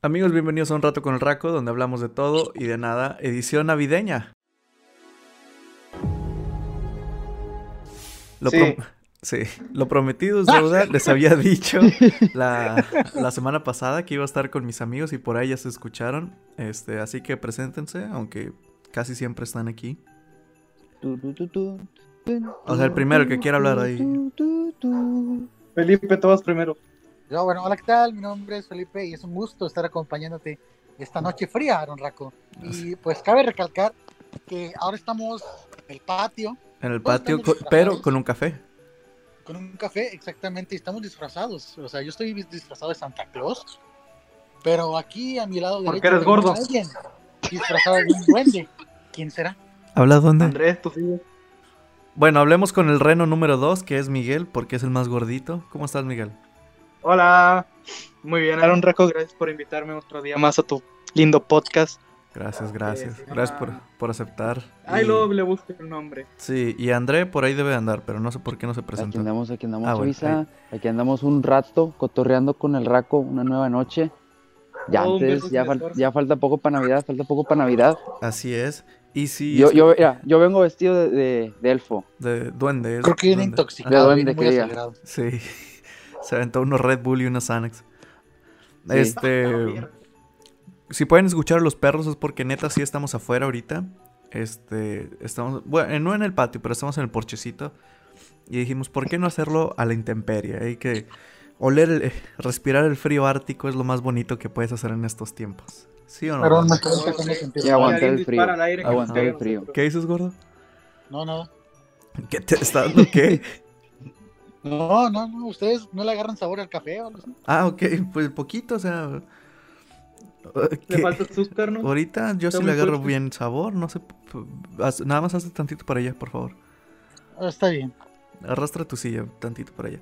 Amigos, bienvenidos a Un Rato con el Raco, donde hablamos de todo y de nada, edición navideña. Lo, Sí. lo prometido es deuda. Les había dicho la, la semana pasada que iba a estar con mis amigos y por ahí ya se escucharon. Este, así que preséntense, aunque casi siempre están aquí. O sea, el primero que quiera hablar ahí. Felipe, todos primero. Yo, bueno, hola, ¿qué tal? Mi nombre es Felipe y es un gusto estar acompañándote esta noche fría, Aaron Raco. Y pues cabe recalcar que ahora estamos en el patio En el patio, pero con un café. con un café, exactamente, y estamos disfrazados. O sea, yo estoy disfrazado de Santa Claus, pero aquí a mi lado Porque derecho eres gordo. alguien disfrazado de un duende. ¿Quién será? ¿Habla dónde? Andrés, tú sigue. Bueno, hablemos con el reno número 2, que es Miguel, porque es el más gordito. ¿Cómo estás, Miguel? Hola. Muy bien, Aaron Raco, gracias por invitarme otro día más a tu lindo podcast. Gracias, gracias. Gracias por, por aceptar. Ay, Y- luego le busco el nombre. Sí, y André por ahí debe andar, pero no sé por qué no se Aquí presentó. andamos, aquí andamos, Ah, bueno, Suiza. Aquí andamos un rato cotorreando con el Raco, una nueva noche. Ya Oh, antes, ya, fal- falta poco para Navidad, falta poco para Navidad. Así es. Y sí, yo, es yo, mira, yo vengo vestido de, de- de elfo. de duende. Creo que viene intoxicado, De duende, muy que. Sí. Se aventó unos Red Bull y unos Xanax. Sí. Este. Si pueden escuchar a los perros es porque neta sí estamos afuera ahorita. Este. Estamos. Bueno, no en el patio, pero estamos en el porchecito. Y dijimos, ¿por qué no hacerlo a la intemperie? Hay que. Oler, el- eh, respirar el frío ártico es lo más bonito que puedes hacer en estos tiempos. ¿Sí o no? Pero Gordo? me sentir Y aguantar el frío, aguantar el frío. ¿Qué dices, gordo? No, no. ¿Qué te está dando qué? No, no, no. ¿Ustedes no le agarran sabor al café o algo así? Ah, ok, pues poquito, o sea. Le ¿qué? falta azúcar, ¿no? Ahorita yo Está sí le agarro fuerte. bien sabor, no sé. Nada más hazte tantito para allá, por favor. Ah, Está bien. Arrastra tu silla tantito para allá.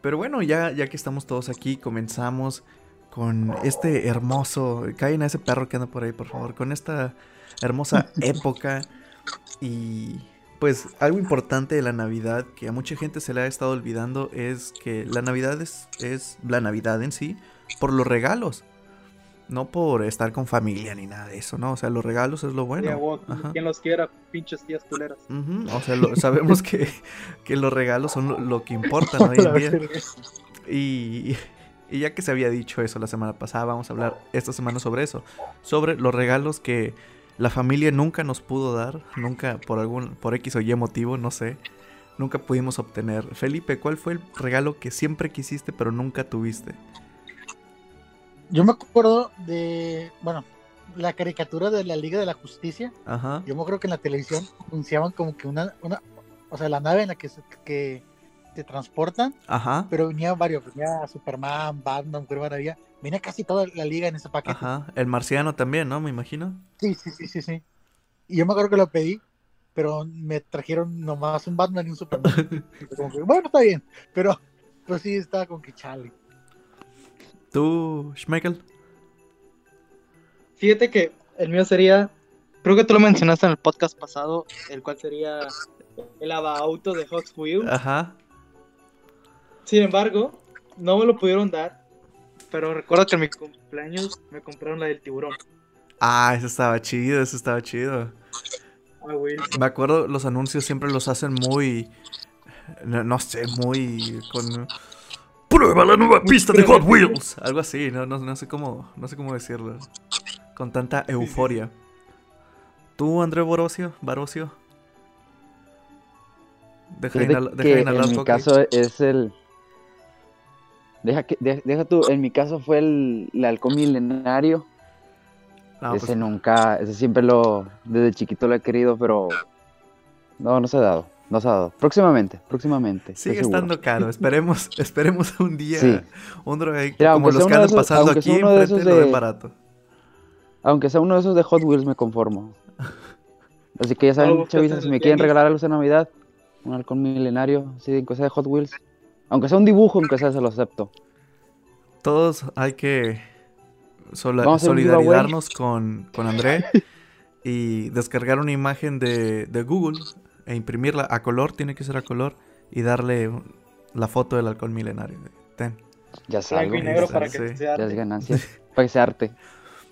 Pero bueno, ya, ya que estamos todos aquí, comenzamos con este hermoso. Callen a ese perro que anda por ahí, por favor. Con esta hermosa época. Y pues algo importante de la Navidad que a mucha gente se le ha estado olvidando es que la Navidad es, es la Navidad en sí por los regalos. No por estar con familia ni nada de eso, ¿no? O sea, los regalos es lo bueno. quien los quiera, pinches tías culeras. O sea, lo- sabemos que, que los regalos son lo, lo que importa ¿no? hoy en día. Y, y ya que se había dicho eso la semana pasada, vamos a hablar esta semana sobre eso. Sobre los regalos que la familia nunca nos pudo dar, nunca por algún, por X o Y motivo, no sé, nunca pudimos obtener. Felipe, ¿cuál fue el regalo que siempre quisiste pero nunca tuviste? Yo me acuerdo de, bueno, la caricatura de la Liga de la Justicia. Ajá. Yo me acuerdo que en la televisión anunciaban como que una, una o sea, la nave en la que que te transportan, Ajá. pero venía varios, venía Superman, Batman, Mujer Maravilla, venía casi toda la liga en ese paquete. Ajá. El marciano también, ¿no? Me imagino. Sí, sí, sí, sí, sí. Y yo me acuerdo que lo pedí, pero me trajeron nomás un Batman y un Superman. Como que, bueno, está bien, pero pues sí, estaba con que chale. ¿Tú, Schmeckel? Fíjate que el mío sería, creo que tú lo mencionaste en el podcast pasado, el cual sería el auto de Hot Wheels. Ajá. Sin embargo, no me lo pudieron dar, pero recuerdo que en mi cumpleaños me compraron la del tiburón. Ah, eso estaba chido, eso estaba chido. Ah, güey. Me acuerdo, los anuncios siempre los hacen muy. No, no sé, muy. con. ¡Prueba la nueva pista de Hot Wheels! Algo así, no, no, no sé cómo. No sé cómo decirlo. Con tanta euforia. ¿Tú, André Borosio? Barocio? Deja, que inhalar en mi caso es el... Deja, que, de- deja tú, en mi caso fue el, el halcón milenario. No, ese pues, nunca, ese siempre lo, desde chiquito lo he querido, pero no, no se ha dado, no se ha dado. Próximamente, próximamente. sigue estando caro. Esperemos, esperemos un día. Sí. Un drogadicto Mira, como los que andan pasando aquí uno de lo de- barato. Aunque sea uno de esos de Hot Wheels me conformo. Así que ya saben, en si me quieren regalar algo de Navidad, un halcón milenario, así de cosa de Hot Wheels. Aunque sea un dibujo, aunque sea, se lo acepto. Todos hay que solidarizarnos con, con André y descargar una imagen de, de Google e imprimirla a color, tiene que ser a color, y darle la foto del halcón milenario. Ten. Ya blanco algo. y negro para sí. que sea Ya es arte. ganancia. para que sea arte.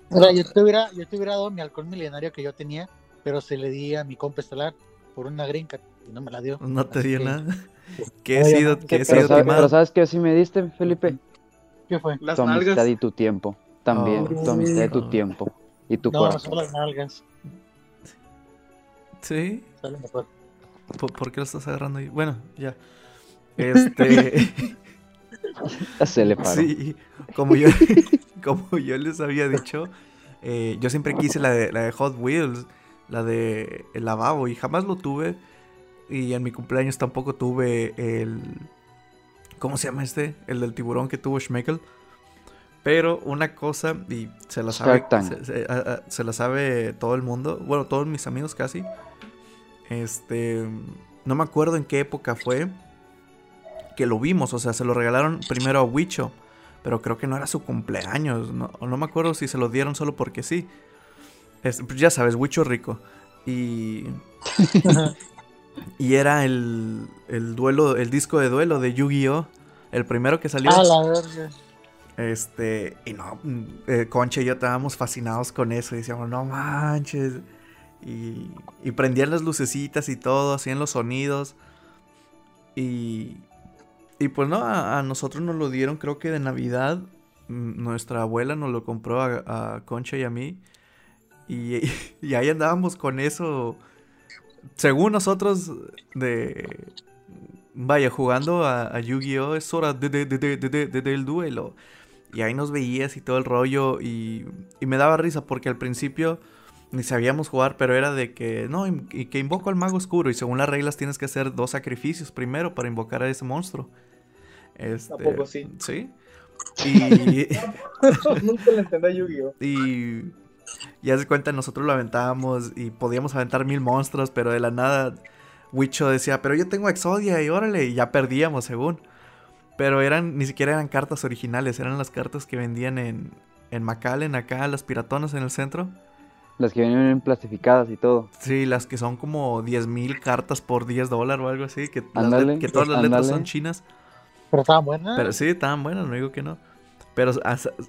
O sea, yo te hubiera, yo te hubiera dado mi halcón milenario que yo tenía, pero se le di a mi compa estelar por una gringa y no me la dio. No te dio que- nada. Que he sido, que he Pero sido Pero, pero ¿sabes qué sí me diste, Felipe? ¿Qué fue? Las tu amistad nalgas. y tu tiempo. También, Oh. tu amistad y tu tiempo. Y tu No, no las nalgas. Sí. Sale mejor. ¿Por, por qué lo estás agarrando ahí? Bueno, ya. Este. Ya se le paró. sí. Como yo, como yo les había dicho, eh, yo siempre quise la de, la de Hot Wheels, la de el lavabo, y jamás lo tuve. Y en mi cumpleaños tampoco tuve el. ¿Cómo se llama este? El del tiburón que tuvo Schmeckel. Pero una cosa, y se la sabe, Shark Tank. se, se- a- a- se la sabe todo el mundo, bueno, todos mis amigos casi. Este, no me acuerdo en qué época fue que lo vimos, o sea, se lo regalaron primero a Wicho, pero creo que no era su cumpleaños, no, no me acuerdo si se lo dieron solo porque sí. Es- pues ya sabes, Wicho rico. Y, y era el, el duelo, el disco de duelo de Yu-Gi-Oh! El primero que salió. Ah, la verga. Este, y no, mm, eh, Concha y yo estábamos fascinados con eso. Y decíamos, no manches. Y, y prendían las lucecitas y todo, hacían los sonidos. Y, y pues no, a, a nosotros nos lo dieron, creo que de Navidad. Mm, Nuestra abuela nos lo compró a, a Concha y a mí. Y, y ahí andábamos con eso. Según nosotros, de. Vaya, jugando a, a Yu-Gi-Oh! es hora de, de- de- de- de- de- de- del duelo. Y ahí nos veías y todo el rollo. Y, y me daba risa porque al principio ni sabíamos jugar, pero era de que no, y que invoco al mago oscuro. Y según las reglas tienes que hacer dos sacrificios primero para invocar a ese monstruo. Este, ¿A poco sí? Sí. Y, Nunca le entendí a Yu-Gi-Oh! y ya se cuenta, nosotros lo aventábamos y podíamos aventar mil monstruos, pero de la nada Wicho decía, pero yo tengo Exodia y órale, y ya perdíamos según. Pero eran, ni siquiera eran cartas originales, eran las cartas que vendían en, en McAllen, acá, las piratonas en el centro. Las que vienen plastificadas y todo. Sí, las que son como 10 mil cartas por 10 dólares o algo así, que, las que todas las letras son chinas. Pero estaban buenas. Pero sí, estaban buenas, no digo que no. Pero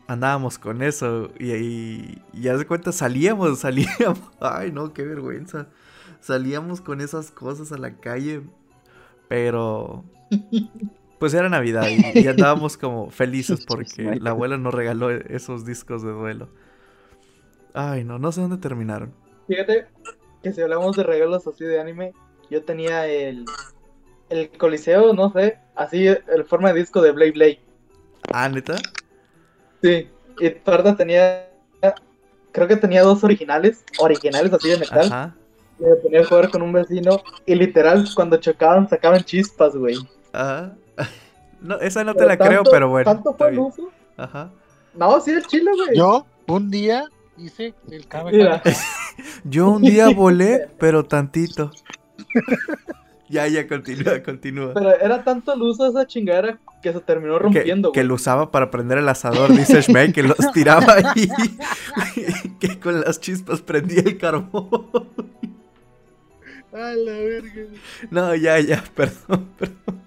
andábamos con eso y, y, y ya de cuenta salíamos, salíamos. Ay, no, qué vergüenza. Salíamos con esas cosas a la calle. Pero pues era Navidad y, y andábamos como felices porque la abuela nos regaló esos discos de duelo. Ay, no, no sé dónde terminaron. Fíjate que si hablamos de regalos así de anime, yo tenía el, el Coliseo, no sé, así el forma de disco de Blade Blade. Ah, neta. Sí, y Parda tenía, creo que tenía dos originales, originales así de metal. Ajá. Y me ponía a jugar con un vecino y literal cuando chocaban sacaban chispas, güey. Ajá. No, esa no te Pero la creo, pero bueno. ¿Tanto fue el uso? Ajá. No, sí, el chile, güey. Yo, un día, hice el. Kamehameha. Yo un día volé, pero tantito. ya, ya, continúa, continúa. Pero era tanto el uso de esa chingadera que se terminó rompiendo, que lo usaba para prender el asador, dice Shmei, que los tiraba ahí. que con las chispas prendía el carbón. A la verga. No, ya, ya, perdón, perdón.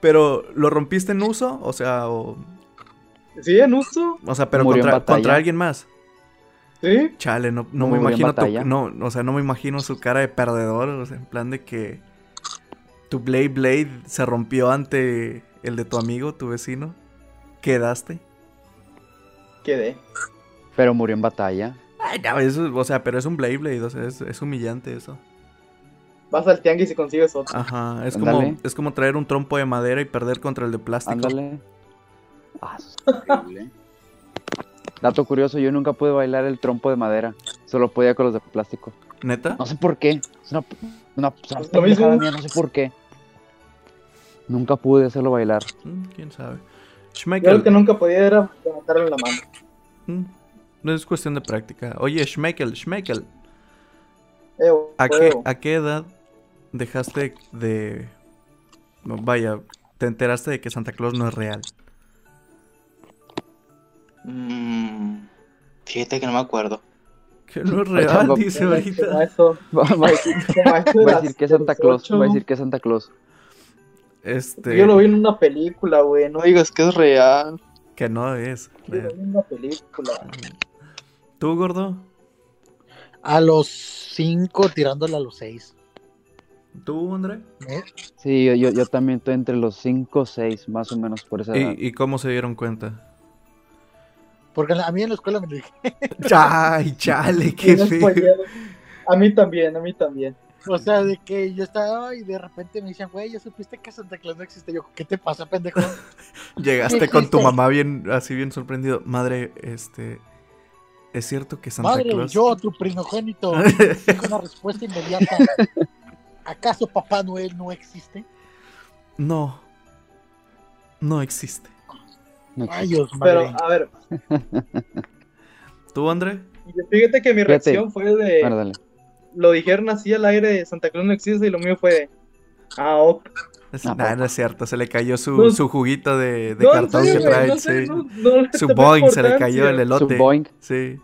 Pero, ¿lo rompiste en uso? O sea, o, Sí, en uso, o sea, pero contra, contra alguien más. sí. Chale, no, no me imagino tu, no, o sea, no me imagino su cara de perdedor, o sea, en plan de que tu Blade Blade se rompió ante el de tu amigo, tu vecino. Quedaste. Quedé. Pero murió en batalla. Ay, no, eso, o sea, pero es un Blade Blade, o sea, es, es humillante eso. Vas al tianguis y consigues otro. Ajá, es Ándale. como, es como traer un trompo de madera y perder contra el de plástico. Ándale. Ah, eso es terrible. Dato curioso, yo nunca pude bailar el trompo de madera. Solo podía con los de plástico. ¿Neta? No sé por qué. Es una, una, es una mía, no sé por qué. Nunca pude hacerlo bailar. Mm, ¿Quién sabe? Yo lo Schmeckel. que nunca podía era levantarlo en la mano. mm, No es cuestión de práctica. Oye, Schmeckel, Schmeckel. Eh, ¿A qué. ¿A qué edad dejaste de... no, Vaya, te enteraste de que Santa Claus no es real? Mm, fíjate que no me acuerdo. Que no es real, dice ahorita. Va, a decir, que Santa Claus. Va a decir que es Santa Claus. Este. Yo lo vi en una película, güey. No digas que es real. Que no es. Yo lo vi en una película. ¿Tú, gordo? A los 5 tirándole a los 6. ¿Tú, André? Sí, yo, yo, yo también estoy entre los 5 o 6, más o menos por esa edad. ¿Y, y cómo se dieron cuenta? Porque a mí en la escuela me dije. Ay, chale, qué feo. A mí también, a mí también. O sea, de que yo estaba y de repente me decían, güey, ¿ya supiste que Santa Claus no existe? Yo, ¿qué te pasa, pendejo? Llegaste ¿Qué con tu mamá bien, así bien sorprendido. Madre, este. ¿Es cierto que Santa Madre, Claus? yo, tu primogénito, con una respuesta inmediata. ¿Acaso Papá Noel no existe? No. No existe. No existe. Rayos, Pero, madre. a ver, ¿Tú, André? fíjate que mi Fíjate. reacción fue de. Bueno, dale. Lo dijeron así al aire: Santa Claus no existe. Y lo mío fue de. Ah, ok. No, nah, no es cierto, se le cayó su, No. su juguito de, de No, cartón serio, que trae. no sí. no- no le Su Boeing se le cayó el Su elote. Boeing. Sí.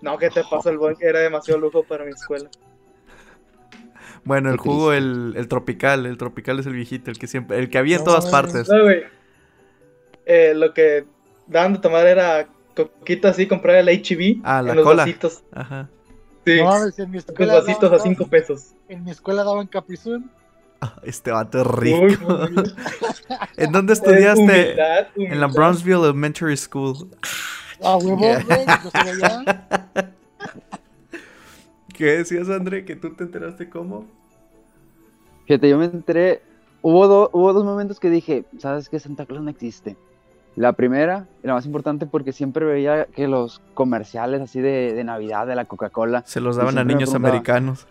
No, ¿qué te pasa? El Boeing era demasiado lujo para mi escuela. Bueno, el jugo, el, el tropical, el tropical es el viejito, el que siempre, el que había en No, todas partes. No, güey. Eh, lo que daban de tomar era coquita así, comprar el HB Ah, la en los cola. vasitos. Ajá. No mames, en mi los escuela. a daban- 5 pesos. En mi escuela daban Caprizón. Ah, Este vato es rico. Uy. ¿En dónde estudiaste? humildad, En la. Brownsville Elementary School. Ah, huevo, Yeah. güey. Yo soy allá. ¿Qué decías, André? ¿Que tú te enteraste cómo? Fíjate, yo me enteré. Hubo, do- hubo dos momentos que dije, ¿sabes qué? Santa Claus no existe. La primera, y la más importante, porque siempre veía que los comerciales así de, de Navidad, de la Coca-Cola, Se los daban a niños americanos.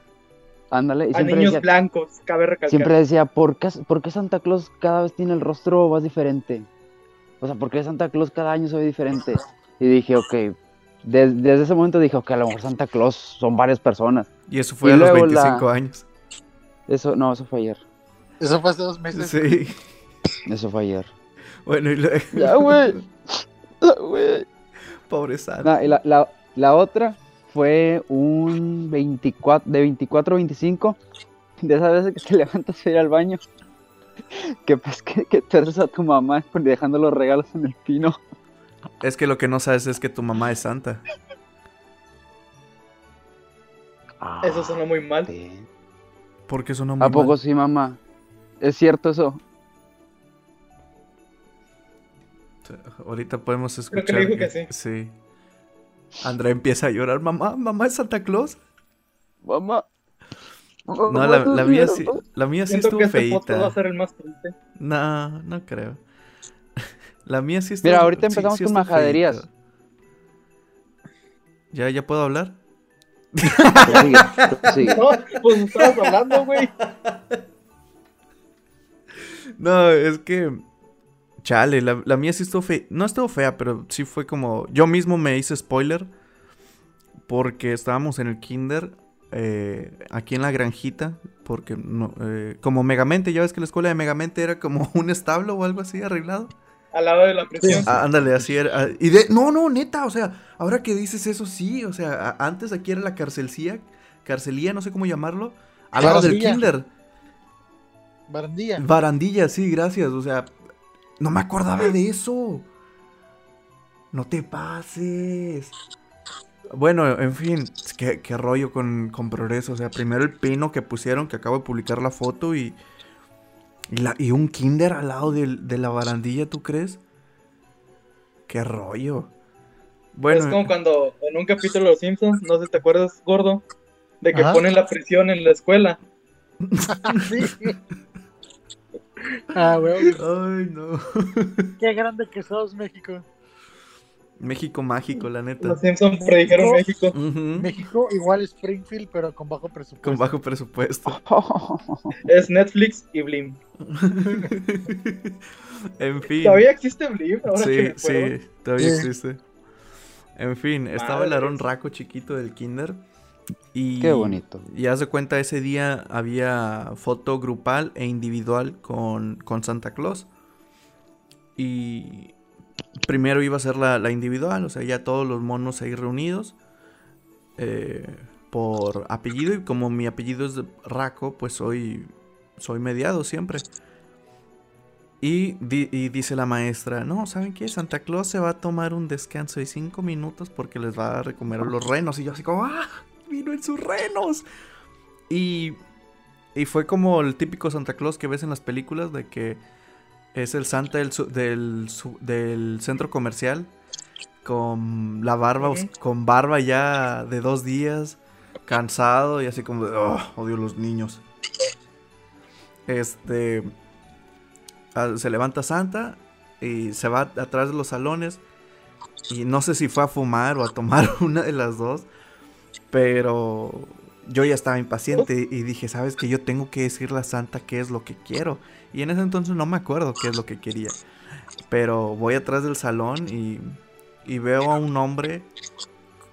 ándale, y A niños decía, blancos, cabe recalcar. siempre decía ¿por qué, ¿por qué Santa Claus cada vez tiene el rostro más diferente? O sea, ¿por qué Santa Claus cada año se ve diferente? Y dije, ok, des- desde ese momento dije, ok, a lo mejor Santa Claus son varias personas. Y eso fue Y a los luego la- 25 años. Eso, no, eso fue ayer. Eso fue hace dos meses. Sí. Eso fue ayer. Bueno, y luego... Ya, güey. Ya, güey. Pobre Santa. No, y la, la, la otra fue un 24, de 24 a 25, de esas veces que te levantas a ir al baño, que pues que, que te haces a tu mamá por- dejando los regalos en el pino. Es que lo que no sabes es que tu mamá es santa. Eso sonó muy mal. Sí. Porque eso no muy ¿A poco mal. sí, mamá? ¿Es cierto eso? Ahorita podemos Creo escuchar. que le dijo que sí. Sí. Andrea empieza a llorar. Mamá, mamá es Santa Claus. Mamá. No, la, la mía sí, la mía sí Siento estuvo que este podcast va a feita. ser el más triste. No, no creo. La mía sí estuvo Mira, ahorita sí- empezamos sí con majaderías. feita. ¿Ya, ya puedo hablar? No, pues estabas hablando, güey. No, es que. Chale, la, la mía sí estuvo fea. No estuvo fea, pero sí fue como. Yo mismo me hice spoiler. Porque estábamos en el kinder. eh, aquí en la granjita. Porque no, eh, como Megamente, ya ves que la escuela de Megamente era como un establo o algo así arreglado. Al lado de la prisión. Ah, ándale, así era. ah, Y de. No, no, neta, o sea, ahora que dices eso, sí. O sea, a- antes aquí era la carcelcía. Carcelía, no sé cómo llamarlo. Al lado del kinder. Barandilla. Barandilla, sí, gracias. O sea, no me acordaba de eso. No te pases. Bueno, en fin, qué, qué rollo con, con progreso. O sea, primero el pino que pusieron, que acabo de publicar la foto y. Y, la- y un kinder al lado de, la barandilla, ¿tú crees? Qué rollo. Bueno, es como cuando en un capítulo de Los Simpsons, no sé si te acuerdas, gordo, de que Ajá. ponen la prisión en la escuela. Sí. Ah, ay, no. Qué grande que sos, México. México mágico, la neta. Los Simpsons predijeron México. México igual Springfield, pero con bajo presupuesto. Con bajo presupuesto. Es Netflix y Blim. en fin. Todavía existe Blim, ahora que Sí, me sí, todavía Sí. existe. En fin, estaba el. Aarón Raco chiquito del kinder. Y, Qué bonito. Y haz de cuenta, ese día había foto grupal e individual con, con Santa Claus. Y primero iba a ser la, la individual, o sea, ya todos los monos ahí reunidos. eh, por apellido, y como mi apellido es Raco, pues soy, soy mediado siempre. Y, di- y dice la maestra, no, ¿saben qué? Santa Claus se va a tomar un descanso de cinco minutos porque les va a recomer los renos. Y yo así como, ¡ah! Vino en sus renos. Y, y fue como el típico Santa Claus que ves en las películas de que es el Santa del, del, centro comercial con la barba, con barba ya de dos días, cansado y así como de, "Oh, odio los niños. Este, ah, se levanta Santa y se va atrás de los salones y no sé si fue a fumar o a tomar una de las dos, pero yo ya estaba impaciente y dije, sabes que yo tengo que decirle a Santa qué es lo que quiero. Y en ese entonces no me acuerdo qué es lo que quería. Pero voy atrás del salón y, y veo a un hombre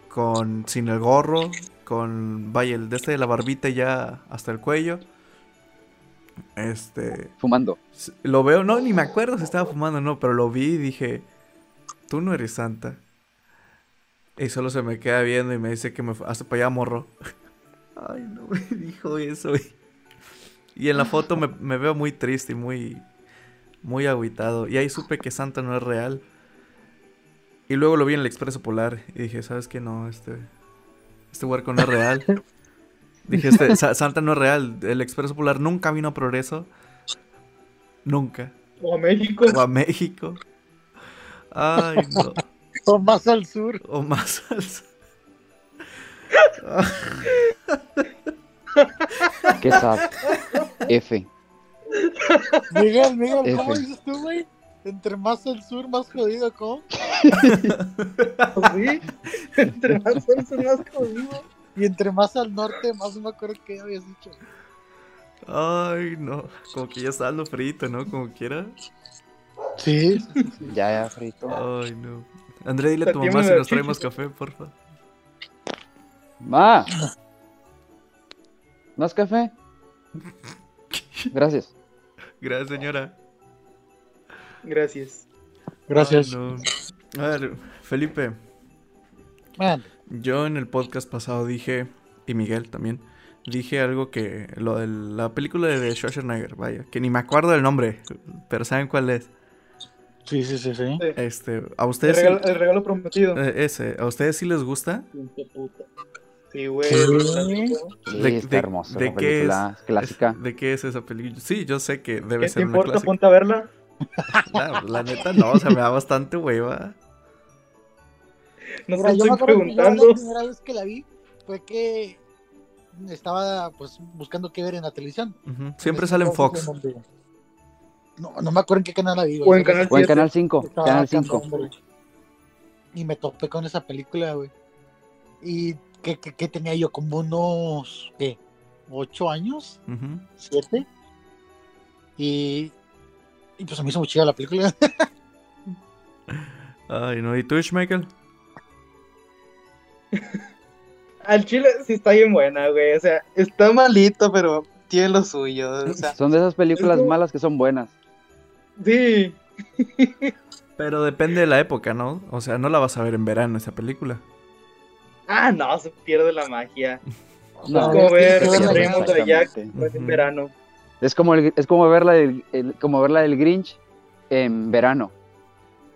con sin el gorro, con vaya el de este de la barbita ya hasta el cuello. Este, Fumando. Lo veo, no, ni me acuerdo si estaba fumando o no, pero lo vi y dije, tú no eres santa. Y solo se me queda viendo y me dice que me hace para allá, morro. Ay, no me dijo eso. Y, y en la foto me, me veo muy triste y muy, muy agüitado. Y ahí supe que Santa no es real. Y luego lo vi en el Expreso Polar y dije, ¿sabes qué? No, este, este huerco no es real. Dije, este, Sa- Santa no es real. El Expreso Polar nunca vino a Progreso. Nunca. O a México. O a México. Ay, no. O más al sur. O más salsa. Qué sad. F. Miguel, Miguel, ¿cómo F. dices tú, güey? Entre más al sur, más jodido, ¿cómo? Sí. Entre más son más jodido. Y entre más al norte, más me acuerdo qué habías dicho. Ay, no. Como que ya está dando frito, ¿no? Como quiera. Sí. Ya, ya, frito. Ay, no. André, dile a tu mamá si nos trae más café, porfa. Ma. ¿Más café? Gracias. Gracias, señora. Gracias. Gracias. Ay, no. A ver, Felipe. Man, Yo en el podcast pasado dije, y Miguel también, dije algo que lo de la película de Schwarzenegger, vaya, que ni me acuerdo del nombre, pero ¿saben cuál es? Sí, sí, sí, sí. Este, a El ustedes sí- regalo, el regalo prometido. eh, ese, ¿a ustedes sí les gusta? Pinche puta. Sí, güey. Sí. ¿De- está de- hermoso. de qué es? clásica. ¿De qué es esa película? Sí, yo sé que debe ¿Qué te ser una importa? clásica. Ponte a verla. La, la neta no, o sea, me da bastante hueva. No Mira, te yo me estoy acuerdo que yo preguntando. la primera vez que la vi fue que estaba pues buscando qué ver en la televisión. Ujú, Siempre En ese sale en Fox. en No, no me acuerdo en qué canal la vi. güey, O en Canal O en 7. Canal 5. estaba Canal 5. cantando, güey. Y me topé con esa película, güey. Y que, que, que tenía yo como unos, ¿qué? ¿Ocho años? ¿Siete? Y, y pues a mí se me chida la película. Ay, no, ¿y tú, Michael? Al chile sí está bien buena, güey. O sea, está malito, pero tiene lo suyo. O sea, Son de esas películas Es como- malas que son buenas. Sí. Pero depende de la época, ¿no? O sea, no la vas a ver en verano esa película. Ah, no, se pierde la magia. No, es como ver verla Raymond de Jack pues, en verano. Es como, el- es como verla del, el- como verla del Grinch en verano.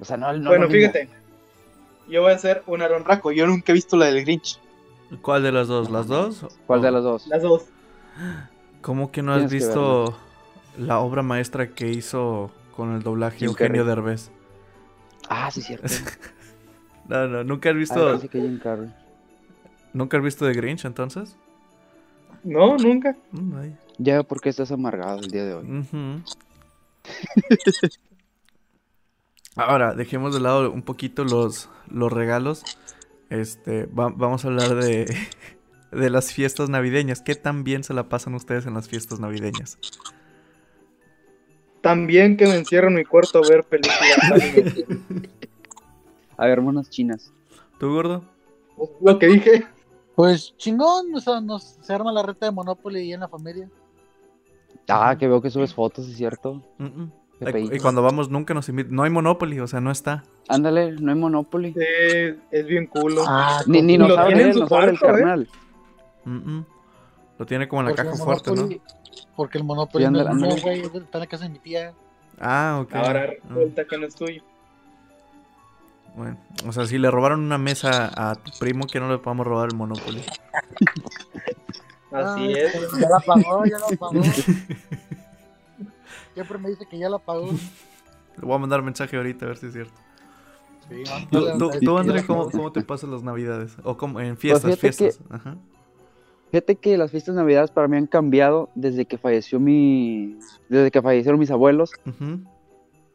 O sea, no, no bueno, fíjate. Yo voy a hacer un Aaron Raco. Yo nunca he visto la del Grinch. ¿Cuál de las dos? ¿Las dos? ¿Cuál O- de las dos? Las dos. ¿Cómo que no has visto la obra maestra que hizo con el doblaje Jim Eugenio Carrey. Derbez? Ah, sí, cierto. No, no, ¿nunca has Ah, visto, que Jim Carrey. ¿nunca has visto The Grinch entonces? No, nunca. Mm, ay. Ya veo por qué estás amargado el día de hoy. Ahora, dejemos de lado un poquito los, los regalos. Este, va- vamos a hablar de, de las fiestas navideñas. ¿Qué tan bien se la pasan ustedes en las fiestas navideñas? También que me encierro en mi cuarto a ver películas. A ver, monas chinas. ¿Tú, gordo? Lo que dije. Pues chingón, o sea, nos, se arma la reta de Monopoly y en la familia. Ah, que veo que subes fotos, es cierto. Mm, mm. Y cuando vamos nunca nos invitan. No hay Monopoly, o sea, no está. Ándale, no hay Monopoly. Sí, es bien culo. Ah, Ni, ni nos abre, nos el ¿eh? carnal. Mm, mm. Lo tiene como en la porque caja fuerte, ¿no? Porque el Monopoly no es mío, güey, está en la casa de mi tía. Ah, ok. Ahora Ah, resulta que no es tuyo. bueno, o sea, si le robaron una mesa a tu primo, que no le podamos robar el Monopoly. Así Ay, es. Ya la pagó, ya la pagó. Siempre me dice que ya la pagó. Le voy a mandar mensaje ahorita a ver si es cierto. Sí, ¿Tú, tú, tú. André, ¿cómo, cómo te pasas las navidades? O cómo, en fiestas, fíjate que- fiestas. Ajá. Fíjate que las fiestas navidades para mí han cambiado desde que falleció mi. Desde que fallecieron mis abuelos.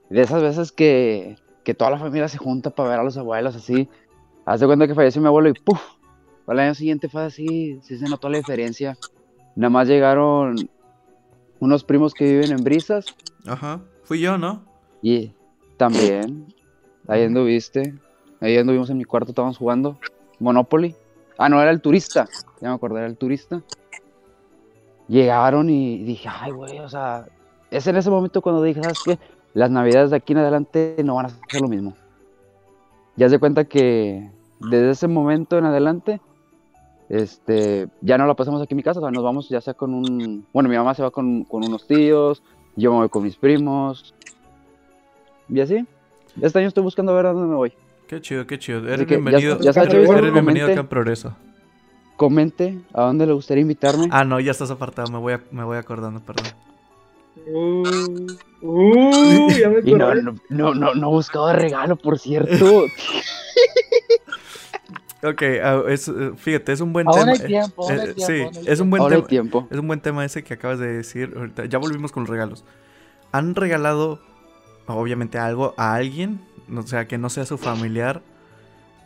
De esas veces que, que toda la familia se junta para ver a los abuelos así. Haz de cuenta que falleció mi abuelo y ¡puf! Al año siguiente fue así, sí se notó la diferencia. Nada más llegaron unos primos que viven en Brisas Ajá. Fui yo, ¿no? y también, ahí anduviste, ahí anduvimos en mi cuarto, estábamos jugando Monopoly. Ah, no, era el turista, ya me acordé, era el turista. Llegaron y dije, ay, güey, o sea, es en ese momento cuando dije, ¿sabes qué? Las navidades de aquí en adelante no van a ser lo mismo. Ya se cuenta que desde ese momento en adelante, este, ya no la pasamos aquí en mi casa, o sea, nos vamos ya sea con un, bueno, mi mamá se va con, con unos tíos, yo me voy con mis primos, y así. Este año estoy buscando ver a dónde me voy. Qué chido, qué chido. Eres ya- bienvenido. ya sabes, eres bienvenido acá en Progreso. Comente a dónde le gustaría invitarme. Ah, no, ya estás apartado. Me voy, a- me voy acordando, perdón. Uh, uh, ya me y no, no, no, no, no he buscado regalo, por cierto. Ok, ah, es, eh, fíjate, es un buen tema. hay tiempo, aún hay tiempo, sí, hay es un buen Ahora hay tema. tiempo. Es un buen tema ese que acabas de decir. Ahorita, ya volvimos con los regalos. ¿Han regalado, obviamente, algo a alguien? O sea, que no sea su familiar.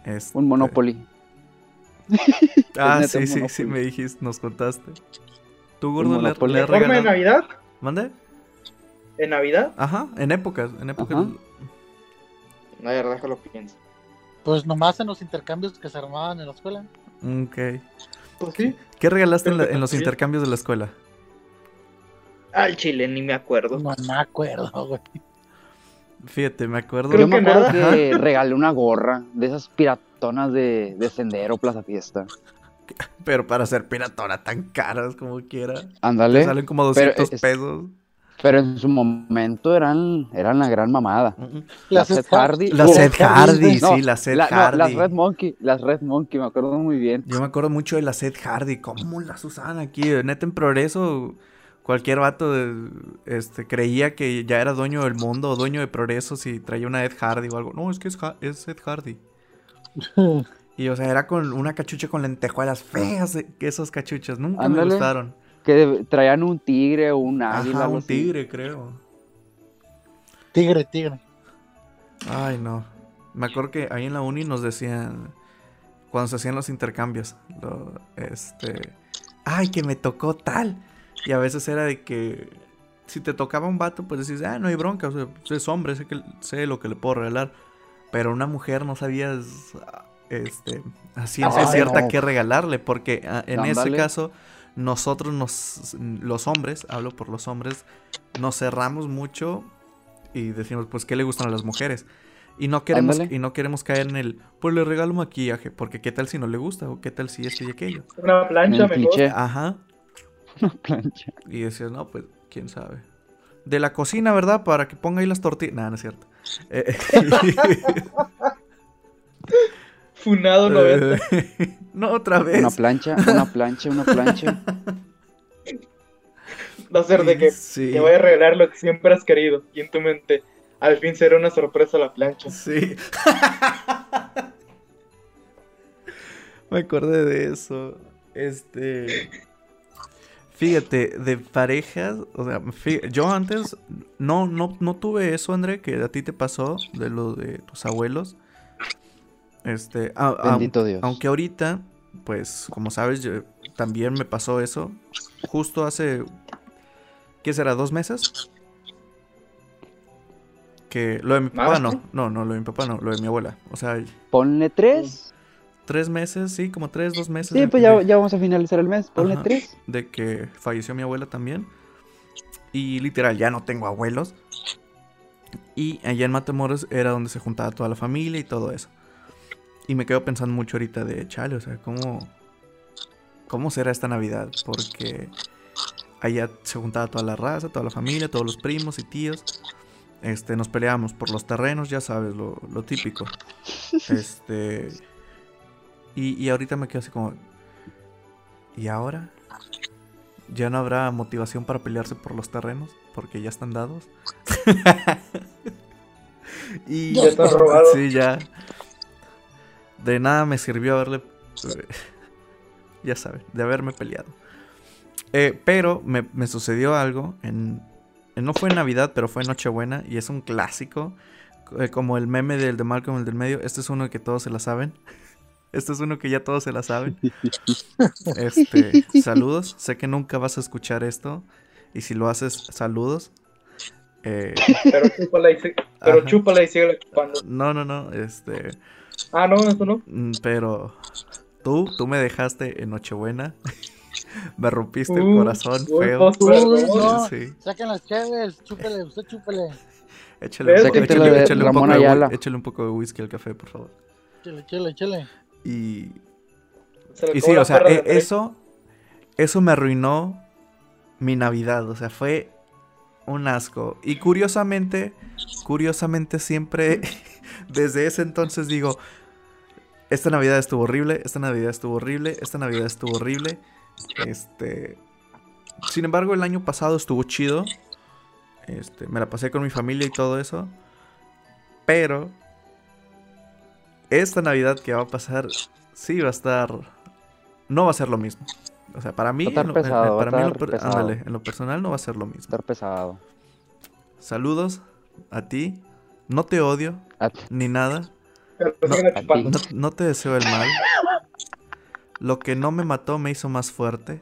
Este- Un Monopoly. Ah, sí, sí, sí, me dijiste, nos contaste. ¿Tú, gordo, le, le has ¿Forma de regalado? Navidad? ¿Mande? ¿En Navidad? Ajá, en épocas, en épocas. Ajá. No, de verdad que lo pienso. Pues nomás en los intercambios que se armaban en la escuela. Ok. Pues sí. ¿Qué regalaste en, la- en los intercambios de la escuela? Al chile, ni me acuerdo. No me acuerdo, güey. Fíjate, me acuerdo. Creo Yo me que acuerdo nada. que regalé una gorra de esas piratonas de, de Sendero Plaza Fiesta. Pero para ser piratona tan caras como quiera. Ándale. salen como Pero 200 es- pesos. Pero en su momento eran, eran la gran mamada. Mm. La Las Seth Hardy. La Oh, Seth Hardy, no, sí, la Seth la- no, Hardy. las Red Monkey, las Red Monkey, me acuerdo muy bien. Yo me acuerdo mucho de la Seth Hardy. ¿Cómo las usaban aquí? Neta, en progreso, cualquier vato de- este, creía que ya era dueño del mundo o dueño de progreso si traía una Ed Hardy o algo. No, es que es, Ha- es Seth Hardy. Y o sea, era con una cachucha con lentejuelas feas que esas cachuchas. Nunca me Ándale. gustaron. Que traían un tigre o un águila. Ajá, un así. tigre, creo. Tigre, tigre. Ay, no. Me acuerdo que ahí en la uni nos decían, cuando se hacían los intercambios, lo- este, ay, que me tocó tal. Y a veces era de que si te tocaba un vato, pues decís, ah, no hay bronca, o sea, es hombre, sé, que, sé lo que le puedo regalar. Pero una mujer no sabías, este, a ciencia Ay, cierta no. qué regalarle, porque ah, en ese caso, nosotros nos, los hombres, hablo por los hombres, nos cerramos mucho y decimos, pues, ¿qué le gustan a las mujeres? Y no queremos, y no queremos caer en el, pues le regalo maquillaje, porque qué tal si no le gusta, o qué tal si esto y aquello. Una plancha mejor. Ajá. Una plancha. Y decías, no, pues, quién sabe. De la cocina, ¿verdad? Para que ponga ahí las tortillas. Nah, no es cierto. Eh, Funado 90. no, otra vez. Una plancha, una plancha, una plancha. Va a ser de que Sí. te voy a regalar lo que siempre has querido. Y en tu mente, al fin será una sorpresa la plancha. Sí. Me acordé de eso. Este. Fíjate, de parejas, o sea, yo antes no, no, no tuve eso, André, que a ti te pasó de lo de tus abuelos. Este, a- a- Bendito Dios. aunque ahorita, pues, como sabes, yo- también me pasó eso. Justo hace, ¿qué será? ¿Dos meses? Que lo de mi papá ¿Más, no, no, no, lo de mi papá no, lo de mi abuela. O sea, Ponle tres. Tres meses, sí, como tres, dos meses. Sí, de- pues ya, de- ya vamos a finalizar el mes. Ponle Ajá. tres. de que falleció mi abuela también. Y literal, ya no tengo abuelos. Y allá en Matamoros era donde se juntaba toda la familia y todo eso. Y me quedo pensando mucho ahorita de, chale, o sea, ¿cómo, cómo será esta Navidad? Porque allá se juntaba toda la raza, toda la familia, todos los primos y tíos. este, nos peleábamos por los terrenos, ya sabes, lo, lo típico. Este. Y, y ahorita me quedo así como. ¿Y ahora? ¿Ya no habrá motivación para pelearse por los terrenos? Porque ya están dados. y. Ya están robados. Sí, ya. De nada me sirvió haberle. ya saben, de haberme peleado. Eh, pero me, me sucedió algo en, en- No fue en Navidad, pero fue en Nochebuena. Y es un clásico. eh, como el meme del de Malcolm, el del medio. Este es uno que todos se la saben. Este es uno que ya todos se la saben. Este, saludos. Sé que nunca vas a escuchar esto. Y si lo haces, saludos. Eh, Pero chúpala y, pero chúpala y sigue chupando. no, no, no. Este. Ah, no, eso no. Mm, Pero tú, tú me dejaste en Nochebuena. me rompiste el Uh, corazón feo. pues, perdón. no. Sí, Saquen las chéves, chúpele, usted chúpele. échale, un poco, échale- échale un poco de, échale un poco de whisky al café, por favor. Y, Se y sí, o sea, e- eso, eso me arruinó mi Navidad. O sea, fue un asco. Y curiosamente, curiosamente siempre, desde ese entonces digo, esta Navidad estuvo horrible, esta Navidad estuvo horrible, esta Navidad estuvo horrible. Este, sin embargo, el año pasado estuvo chido. Este, me la pasé con mi familia y todo eso. Pero esta Navidad que va a pasar, sí va a estar. No va a ser lo mismo. O sea, para mí, Va a estar en lo- pesado, en- va a para mí en lo, estar per- pesado. ándale, en lo personal no va a ser lo mismo. Estar pesado. Saludos a ti. No te odio ni nada. No, no te deseo el mal. Lo que no me mató me hizo más fuerte.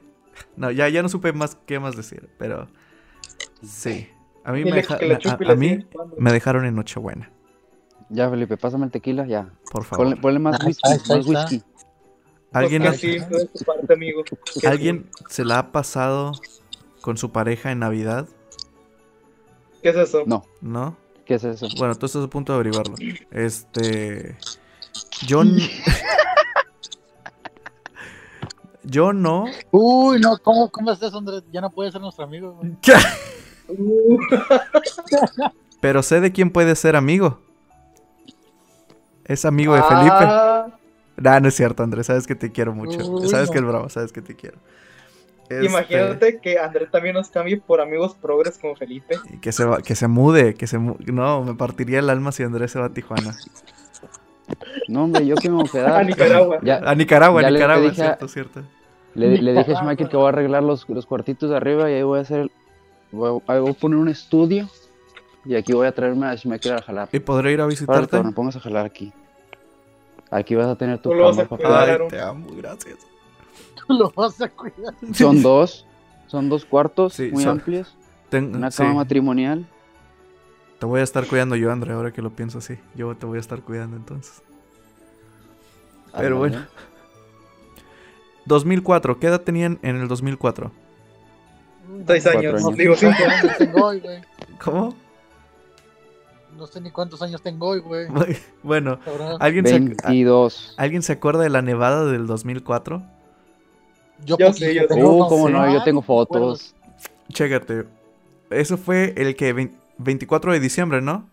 No, ya, ya no supe más qué más decir, pero sí. A mí, me, deja- a- a mí me dejaron en Nochebuena, Ya, Felipe, pásame el tequila, ya. por favor. Ponle, ponle más Ahí whisky, está, ahí está, más ahí está. whisky. ¿Alguien, parte, amigo. ¿Alguien se la ha pasado con su pareja en Navidad? ¿Qué es eso? No, ¿No? ¿qué es eso? Bueno, tú estás a punto de averiguarlo. Este. Yo. Yo no. Uy, no, ¿cómo, cómo es eso, Andrés? Ya no puede ser nuestro amigo. Uh, Pero sé de quién puede ser amigo. Es amigo de Felipe. ah, Nah, no es cierto, Andrés. Sabes que te quiero mucho. Uy, sabes no. que es bravo, sabes que te quiero. Este, Imagínate que Andrés también nos cambie por amigos progres como Felipe. y que se, va- que se mude. Que se mu- No, me partiría el alma si Andrés se va a Tijuana. No, hombre, yo que me voy a A quedar. Nicaragua. Ya, A Nicaragua, Ya a le Nicaragua, dije a- cierto, cierto. le, le dije a Schmeichel que voy a arreglar los, los cuartitos de arriba y ahí voy a hacer. Voy a, ahí voy a poner un estudio. Y aquí voy a traerme a Schmeichel a jalar. ¿Y podré ir a Ahora visitarte? me pongas a jalar aquí. Aquí vas a tener tu cama, papá. Ay, te amo, gracias. Tú lo vas a cuidar. Son dos. Son dos cuartos Sí, muy son- amplios. Ten- Una sí, cama matrimonial. te voy a estar cuidando yo, André, ahora que lo pienso así. Yo te voy a estar cuidando entonces. Pero bueno. 2004, ¿qué edad tenían en el 2004? Seis Cuatro años. años. Digo cinco. ¿Cuántos años? ¿Cómo? No sé ni cuántos años tengo hoy, güey. Bueno. ¿alguien se, a- 22. ¿alguien se acuerda de la nevada del 2004? Yo, Yo sé, yo sé. tengo, Uh, cómo no, yo tengo fotos. Chécate. Eso fue el que vein- 24 de diciembre, ¿no?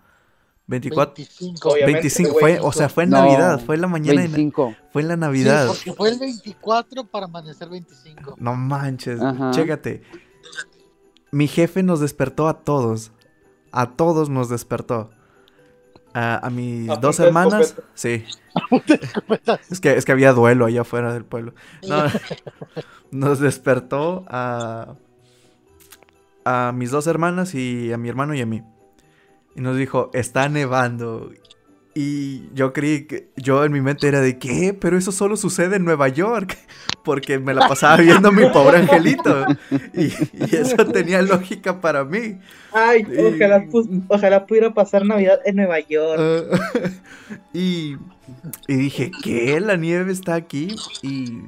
24 25. Obviamente, 25 güey. fue, o sea, fue en No, Navidad, fue en la mañana, de na- 25. fue en la Sí, Navidad. porque fue el 24 para amanecer 25. No manches, Ajá. chécate. Mi jefe nos despertó a todos. A todos nos despertó. A, a mis A dos hermanas. escopeta. Sí. Es que, es que había duelo allá afuera del pueblo. No, nos despertó a, a mis dos hermanas y a mi hermano y a mí. Y nos dijo, está nevando. Y yo creí que, yo en mi mente era de, ¿qué? Pero eso solo sucede en Nueva York. Porque me la pasaba viendo a mi pobre angelito. Y, y eso tenía lógica para mí. Ay, ojalá, ojalá pudiera pasar Navidad en Nueva York. Y, y dije, ¿qué? La nieve está aquí. Y,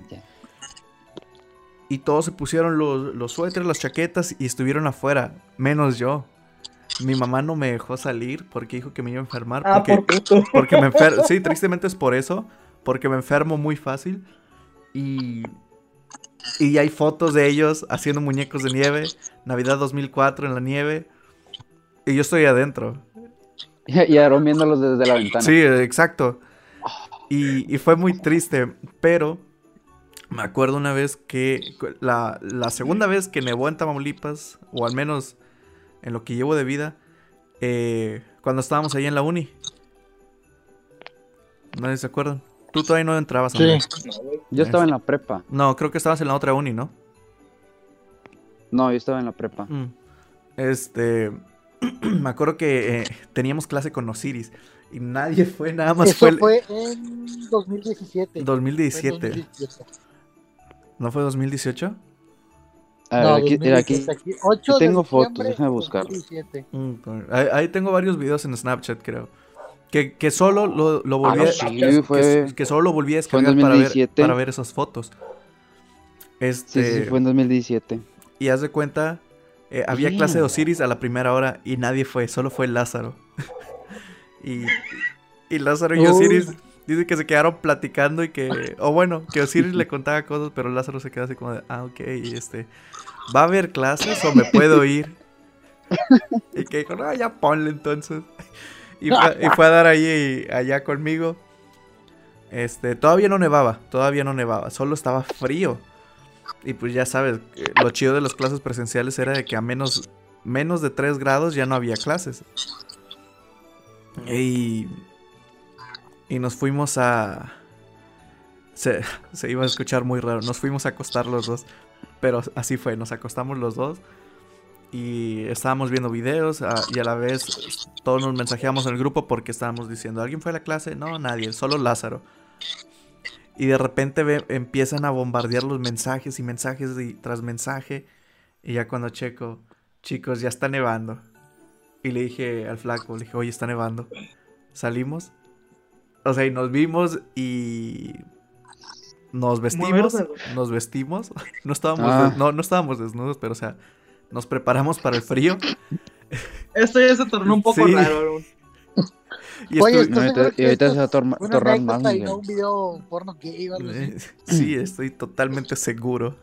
y todos se pusieron los, los suéteres, las chaquetas y estuvieron afuera, menos yo. Mi mamá no me dejó salir porque dijo que me iba a enfermar. ah, porque, por puto. porque me enfermo. Sí, tristemente es por eso. Porque me enfermo muy fácil. Y, y hay fotos de ellos haciendo muñecos de nieve. Navidad 2004 en la nieve. Y yo estoy adentro. Y, Aarón viéndolos desde la ventana. Sí, exacto. Y, y fue muy triste, pero me acuerdo una vez que la, la segunda vez que nevó en Tamaulipas, o al menos en lo que llevo de vida, eh, cuando estábamos ahí en la uni. ¿Nadie se acuerdan? Tú todavía no entrabas, Sí. Yo estaba en la prepa. No, creo que estabas en la otra uni, ¿no? No, yo estaba en la prepa. Mm. Este. me acuerdo que eh, teníamos clase con Osiris. Y nadie fue, nada más Eso fue. el- fue en 2017. Fue en 2017. 2017. ¿No fue 2018? A ver, No, aquí, mira, aquí. 2017, aquí, 8 de tengo fotos, déjame buscar. 2017. Mm, Ahí, ahí tengo varios videos en Snapchat, creo. Que, que solo lo, lo volví Ah, a- sí, que, fue- que solo lo volví a descargar para ver, 2017. para ver esas fotos. Sí, Este, sí, fue en 2017. Y haz de cuenta, eh, había clase de Osiris a la primera hora y nadie fue, solo fue Lázaro. y, y Lázaro y. Osiris dicen que se quedaron platicando y que, o bueno, que Osiris le contaba cosas, pero Lázaro se quedó así como de, ah, ok, y este, ¿va a haber clases o me puedo ir? y que dijo, no, ya ponle entonces. Y, fue, a dar ahí, allá conmigo. Este, todavía no nevaba, todavía no nevaba, solo estaba frío. Y pues ya sabes, eh, lo chido de las clases presenciales era de que a menos, menos de 3 grados ya no había clases. Y, y nos fuimos a... Se, se iba a escuchar muy raro, nos fuimos a acostar los dos. Pero así fue, nos acostamos los dos. Y estábamos viendo videos ah, y a la vez todos nos mensajeamos en el grupo porque estábamos diciendo, ¿alguien fue a la clase? No, nadie, solo Lázaro. Y de repente ve- empiezan a bombardear los mensajes y mensajes y tras mensaje. Y ya cuando checo, chicos, ya está nevando. Y le dije al flaco, le dije, oye, está nevando. Salimos. O sea, y nos vimos y nos vestimos. Nos vestimos. No estábamos, Ah. des- no, no estábamos desnudos, pero o sea, nos preparamos para el frío. Esto ya se tornó un poco Sí. raro. Y Oye, estu- No, ¿estás y ahorita- esto se va a tornar más, un video porno gay así. Eh, Sí, estoy totalmente seguro.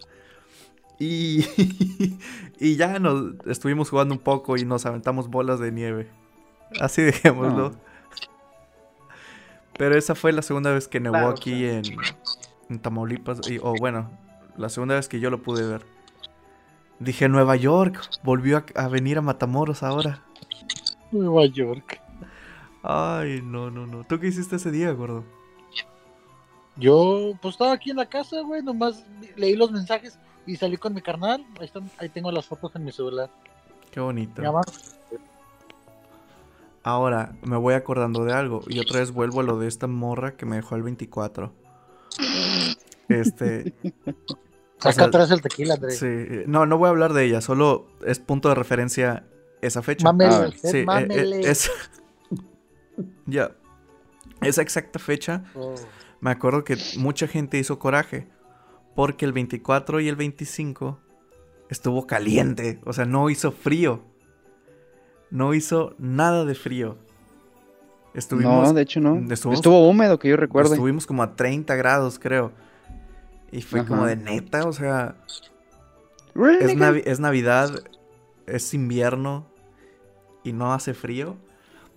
Y, y ya nos estuvimos jugando un poco y nos aventamos bolas de nieve. Así dejémoslo. Pero esa fue la segunda vez que nevó Claro, aquí en, en Tamaulipas. y- o bueno, la segunda vez que yo lo pude ver. Dije, Nueva York, volvió a, a venir a Matamoros ahora. Nueva York. Ay, no, no, no. ¿Tú qué hiciste ese día, gordo? Yo, pues estaba aquí en la casa, güey, nomás leí los mensajes y salí con mi carnal. Ahí, están, ahí tengo las fotos en mi celular. Qué bonito. Ahora me voy acordando de algo y otra vez vuelvo a lo de esta morra que me dejó el 24. Este, Acá sea, atrás el tequila, André. sí, no, no voy a hablar de ella, solo es punto de referencia esa fecha. Mámele, Ah, Sí, eh, mámele. eh, es- ya, esa exacta fecha, Oh. me acuerdo que mucha gente hizo coraje porque el 24 y el 25 estuvo caliente, o sea, no hizo frío, no hizo nada de frío. Estuvimos, No, de hecho no. estuvimos- Estuvo húmedo, que yo recuerde. Estuvimos como a 30 grados, creo. Y fue Ajá. como de neta, o sea, Really, es, nigga? Navi- es Navidad, es invierno y no hace frío.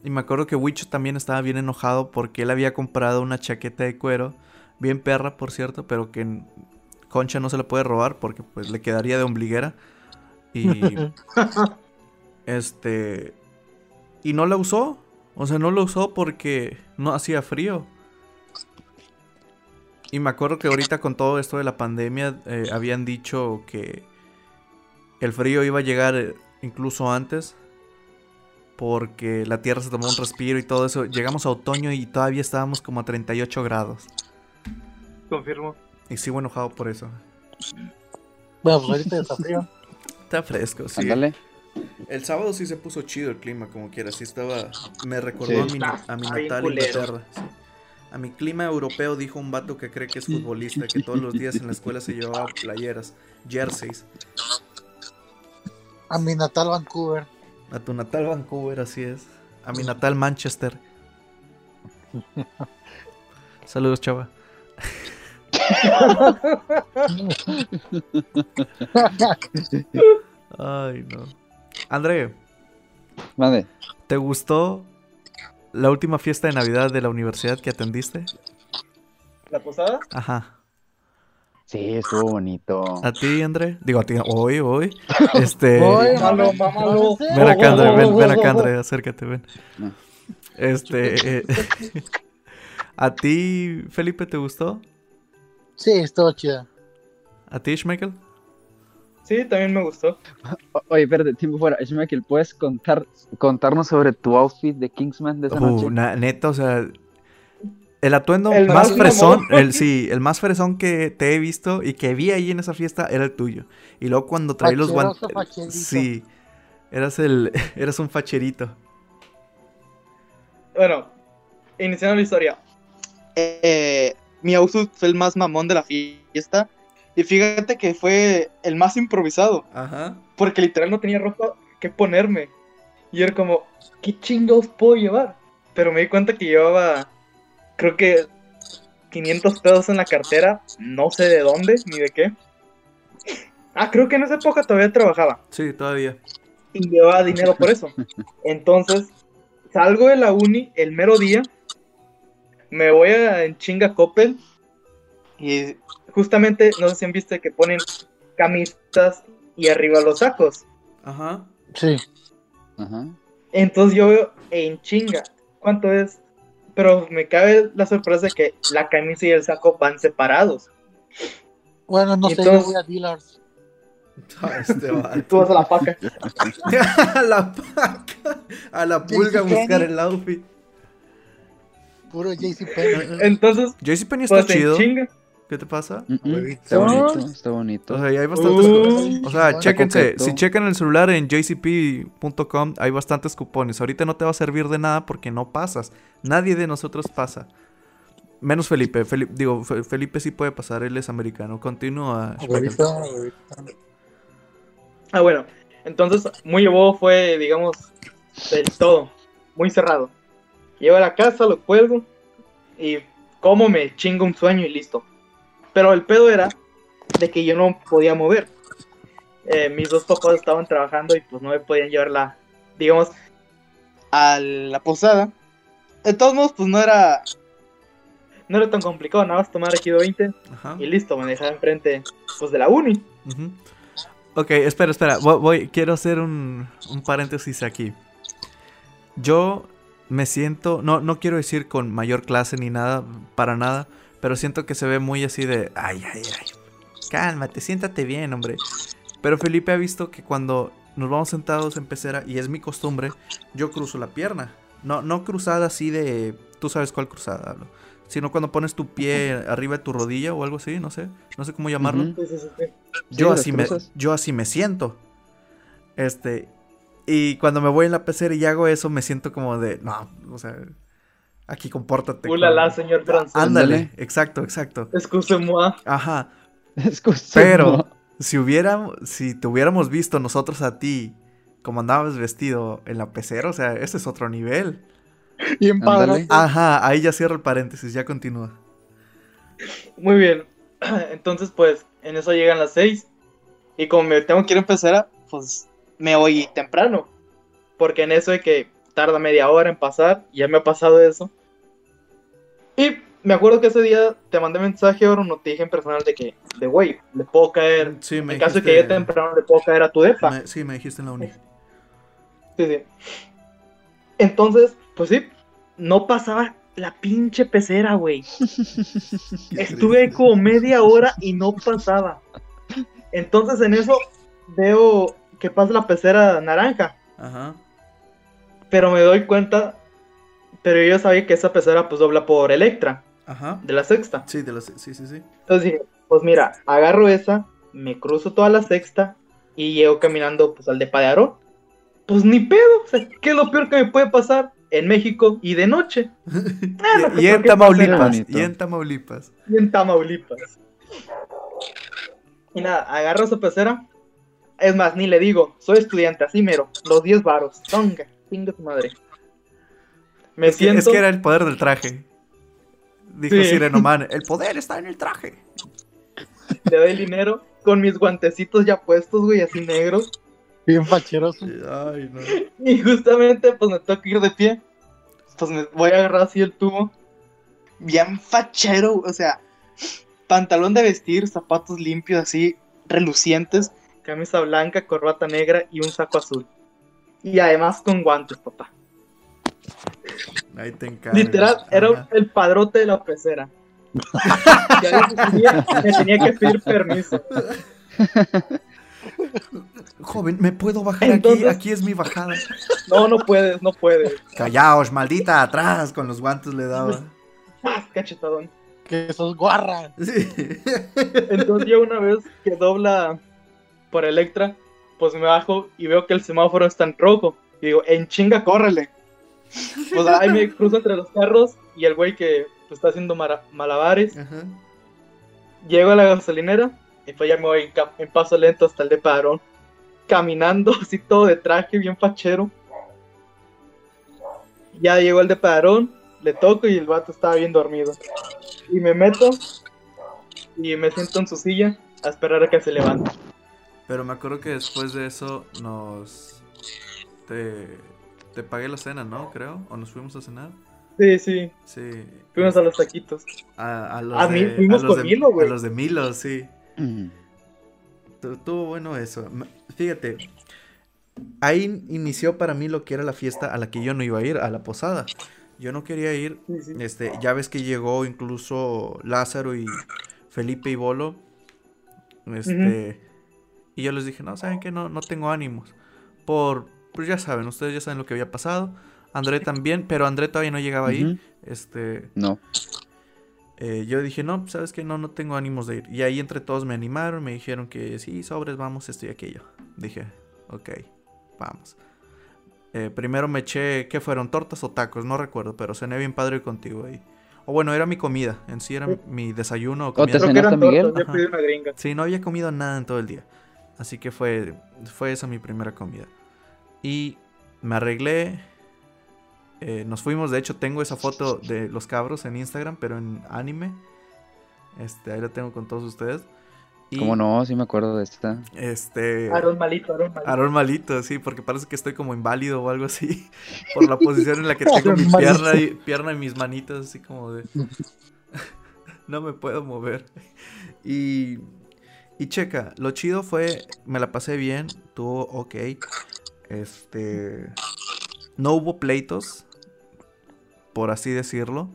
Y me acuerdo que Wicho también estaba bien enojado porque él había comprado una chaqueta de cuero, bien perra, por cierto, pero que Concha no se la puede robar porque pues le quedaría de ombliguera. Y este y no la usó, o sea, no la usó porque no hacía frío. Y me acuerdo que ahorita con todo esto de la pandemia eh, habían dicho que el frío iba a llegar eh, incluso antes porque la tierra se tomó un respiro y todo eso. Llegamos a otoño y todavía estábamos como a 38 grados. Confirmo. Y sigo enojado por eso. Bueno, pues ahorita está frío. Está fresco, sí. Ándale. El sábado sí se puso chido el clima, como quiera. Sí estaba. Me recordó Sí. a mi, a mi natal. Inglaterra. sí. A mi clima europeo dijo un vato que cree que es futbolista, que todos los días en la escuela se llevaba playeras, jerseys. A mi natal Vancouver. A tu natal Vancouver, así es. A mi natal Manchester. Saludos, chava. Ay, no. André, Mande. ¿Te gustó la última fiesta de Navidad de la universidad que atendiste? ¿La posada? Ajá. Sí, estuvo bonito. ¿A ti, André? Digo, a ti, hoy, hoy. Este... Mames, mámalo. mames, Ven acá, André, ven, ven acá, André, acércate, ven. No. Este... eh, ¿A ti, Felipe, te gustó? Sí, estuvo chida. ¿A ti, Schmeichel? Sí, también me gustó. Oye, espérate, tiempo fuera. Schmeichel, ¿puedes contar, contarnos sobre tu outfit de Kingsman de esa noche? Uh, na- neta, o sea... El atuendo El más fresón, el, sí, el más fresón que te he visto y que vi ahí en esa fiesta era el tuyo. Y luego cuando traí los guantes... Sí, eras el... Eras un facherito. Bueno, iniciando la historia. Eh, mi outfit fue el más mamón de la fiesta. Y fíjate que fue el más improvisado. Ajá. Porque literal no tenía ropa que ponerme. Y era como, ¿qué chingados puedo llevar? Pero me di cuenta que llevaba, creo que 500 pesos en la cartera. No sé de dónde ni de qué. Ah, creo que en esa época todavía trabajaba. Sí, todavía. y llevaba dinero por eso. Entonces, salgo de la uni el mero día, me voy a en chinga Coppel y justamente, no sé si han visto que ponen camisas y arriba los sacos. Ajá. Sí. Ajá. Entonces yo veo en chinga, ¿cuánto es? Pero me cabe la sorpresa de que la camisa y el saco van separados. Bueno, no sé, Entonces- yo voy a Dillars. Este vato. Tú vas a la paca. a la paca. A la pulga a buscar el outfit. Puro JCPenney. Entonces, JCPenney está pues en chido. chinga. ¿Qué te pasa? Mm, mm. Está bonito, está bonito. O sea, y hay bastantes Uh. cupones. O sea, chéquense. Si checan el celular en jcp.com, hay bastantes cupones. Ahorita no te va a servir de nada porque no pasas. Nadie de nosotros pasa. Menos Felipe. Feli- digo, Fe- Felipe sí puede pasar, él es americano. Continúa. Ah, bueno. Entonces, muy bobo fue, digamos, del todo. Muy cerrado. Llego a la casa, lo cuelgo y como me chingo un sueño y listo. Pero el pedo era de que yo no podía mover. Eh, mis dos papás estaban trabajando y pues no me podían llevar la, digamos, a la posada. De todos modos, pues no era, no era tan complicado, nada más tomar aquí 20 Ajá. y listo, me dejaba enfrente, pues de la uni. Ujú. Ok, espera, espera. Voy, voy- quiero hacer un, un paréntesis aquí. Yo me siento, no, no quiero decir con mayor clase ni nada, para nada, pero siento que se ve muy así de, ay, ay, ay, cálmate, siéntate bien, hombre. Pero Felipe ha visto que cuando nos vamos sentados en pecera, y es mi costumbre, yo cruzo la pierna. No, no cruzada así de, tú sabes cuál cruzada hablo, sino cuando pones tu pie arriba de tu rodilla o algo así, no sé, no sé cómo llamarlo. Yo, así me, yo así me siento. Este. Y cuando me voy en la pecera y hago eso, me siento como de. No, o sea. Aquí compórtate. Ulala, con- señor francés. Ándale, exacto, exacto. Excuse-moi. Ajá. Pero, si hubiéramos. Si te hubiéramos visto nosotros a ti. Como andabas vestido en la pecera, o sea, ese es otro nivel. Bien padre. Ándale. Ajá, ahí ya cierro el paréntesis, ya continúa. Muy bien. Entonces, pues, en eso llegan las seis. Y como me tengo que ir a empezar, pues me voy temprano. Porque en eso de que tarda media hora en pasar, ya me ha pasado eso. Y me acuerdo que ese día te mandé mensaje o no te dije en personal de que, de güey, le puedo caer. Sí, me En caso de que llegue temprano, le puedo caer a tu depa. me- sí, me dijiste en la uni. Sí, sí. Entonces, pues sí, no pasaba la pinche pecera, güey. Estuve ahí como media hora y no pasaba. Entonces en eso veo que pasa la pecera naranja, Ajá. Pero me doy cuenta, pero yo sabía que esa pecera pues dobla por Electra, Ajá. de la sexta. Sí, de las, sí, sí, sí. Entonces dije, pues mira, agarro esa, me cruzo toda la sexta y llego caminando pues al de Aarón. Pues ni pedo, o sea, ¿qué es lo peor que me puede pasar en México y de noche? Ah, y, y en Tamaulipas. Y en Tamaulipas. y en Tamaulipas. Y nada, agarro esa pecera. Es más, ni le digo, soy estudiante, así mero, los 10 varos. Tonga, chinga tu madre. Me Es que, siento. es que era el poder del traje. Dijo Sí. Sirenoman, el poder está en el traje. le doy el dinero con mis guantecitos ya puestos, güey, así negros. Bien facheroso. Ay, no. Y justamente, pues me toca ir de pie. Pues me voy a agarrar así el tubo. Bien fachero, o sea, pantalón de vestir, zapatos limpios así, relucientes, camisa blanca, corbata negra y un saco azul. Y además con guantes, papá. Ahí te encargo. Literal, era Ajá. el padrote de la pecera. Ya me tenía, me tenía que pedir permiso. Joven, ¿me puedo bajar Entonces- aquí? Aquí es mi bajada. No, no puedes, no puedes. Callaos, maldita, atrás. Con los guantes le daba. ¡Ah, cachetadón! Que sos guarra. Sí. Entonces yo una vez que dobla por Electra, pues me bajo y veo que el semáforo está en rojo. Y digo, en chinga, córrele. Pues ahí me cruzo entre los carros y el güey que pues, está haciendo malabares. Ajá. Llego a la gasolinera y pues ya me voy en paso lento hasta el de Padrón. Caminando así todo de traje, bien fachero. Ya llegó el de Padrón, le toco y el vato estaba bien dormido. Y me meto y me siento en su silla a esperar a que se levante. Pero me acuerdo que después de eso nos. Te, te pagué la cena, ¿no? Creo. ¿O nos fuimos a cenar? Sí, sí, Sí. fuimos a los taquitos. A, a los A de, mí- fuimos a los con de- Milo, güey. A los de Milo, sí. Mm. Estuvo bueno eso. Fíjate, ahí inició para mí lo que era la fiesta a la que yo no iba a ir, a la posada. Yo no quería ir. Sí, sí. Este, ya ves que llegó incluso Lázaro y Felipe y Bolo. Este, y yo les dije, no, ¿saben qué? No, no tengo ánimos. Por, pues ya saben, ustedes ya saben lo que había pasado. André también, pero André todavía no llegaba ahí. Ujú. Este, No. eh, yo dije, no, ¿sabes qué? No, no tengo ánimos de ir. Y ahí entre todos me animaron, me dijeron que sí, sobres, vamos, esto y aquello. Dije, ok, vamos. Eh, primero me eché, ¿qué fueron? ¿Tortas o tacos? No recuerdo, pero cené bien padre contigo ahí. O bueno, era mi comida, en sí era mi desayuno o te comida. Creo que cenaste, Miguel? yo pedí una gringa. Sí, no había comido nada en todo el día. Así que fue, fue esa mi primera comida. Y me arreglé. eh, nos fuimos, de hecho tengo esa foto de los cabros en Instagram, pero en anime. Este, ahí la tengo con todos ustedes. Y, ¿Cómo no? Sí me acuerdo de esta. Este... Aarón malito, Aarón malito. Aarón malito, sí, porque parece que estoy como inválido o algo así. Por la posición en la que tengo mi pierna y, pierna y mis manitas, así como de. no me puedo mover. Y. Y checa, lo chido fue. Me la pasé bien, tuvo ok. Este. No hubo pleitos, por así decirlo.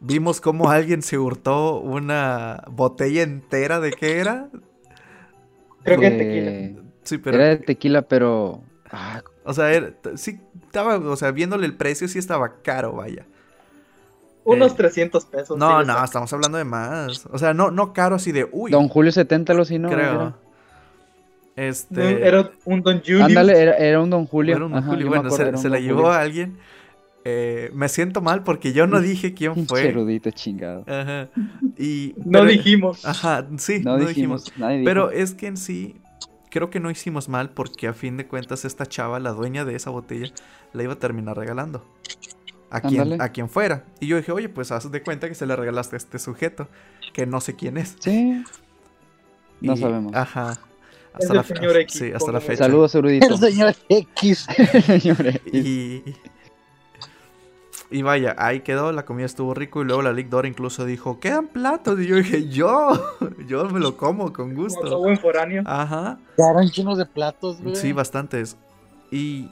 Vimos cómo alguien se hurtó una botella entera de qué era. Creo que Eh, tequila. Sí, pero. Era de tequila, pero. Ah, O sea, era- sí, estaba, o sea, viéndole el precio, sí estaba caro, vaya. Unos eh, 300 pesos. No, sí, no, estamos hablando de más. O sea, no, no caro así de, uy, Don Julio 70 lo sí, ¿no? creo. Era- Este. Era un Don Julius. Ándale, era, era un Don Julio. era un Ajá, Julio. Bueno, acuerdo, se, la Don llevó Julio. a alguien. Eh, me siento mal porque yo no dije quién fue. erudito chingado. Ajá. Y. No dijimos. Ajá, sí, No, no, dijimos, dijimos. nadie dijo. Pero es que en sí, creo que no hicimos mal porque a fin de cuentas esta chava, la dueña de esa botella, la iba a terminar regalando. A quien, a quien fuera. Y yo dije, oye, pues haz de cuenta que se la regalaste a este sujeto, que no sé quién es. Sí. No Y- sabemos. Ajá. Hasta el la, fe- señor X, sí, hasta la fecha. Saludos, erudito. El señor X. Señores. Y, y vaya, ahí quedó, la comida estuvo rico y luego la Lick Dora incluso dijo, quedan platos. Y yo dije, yo, yo me lo como con Como gusto. buen foráneo. Ajá. Quedaron llenos de platos, güey. Sí, bastantes. Y,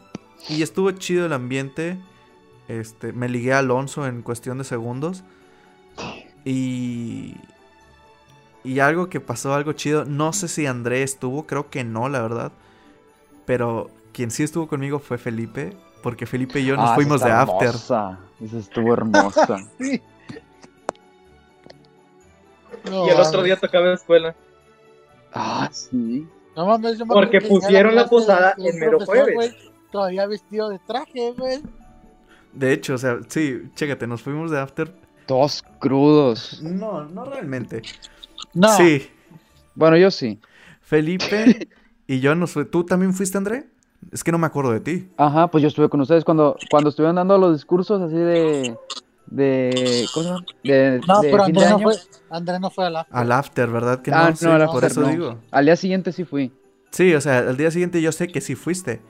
y estuvo chido el ambiente. Este, me ligué a Alonso en cuestión de segundos. Y. Y algo que pasó, algo chido. No sé si André estuvo, creo que no, la verdad. Pero quien sí estuvo conmigo fue Felipe. Porque Felipe y yo nos Ah, fuimos de after. hermosa. Esa estuvo hermosa. Sí. No Y el otro día tocaba escuela. ah, sí. No mames, yo me Porque pusieron la posada en mero jueves. Todavía vestido de traje, güey. De hecho, o sea, sí, chécate, nos fuimos de after. Todos crudos. No, no realmente. No. Sí, Bueno, yo sí. Felipe y yo nos. ¿Tú también fuiste, André? Es que no me acuerdo de ti. Ajá, pues yo estuve con ustedes cuando, cuando estuvieron dando los discursos así de. de. ¿Cómo se llama? De, No, de pero de André no, fue, André no fue a la. Al after, ¿verdad? Que Ah, no, Sí, no, al por after eso no. digo. Al día siguiente sí fui. Sí, o sea, al día siguiente yo sé que sí fuiste.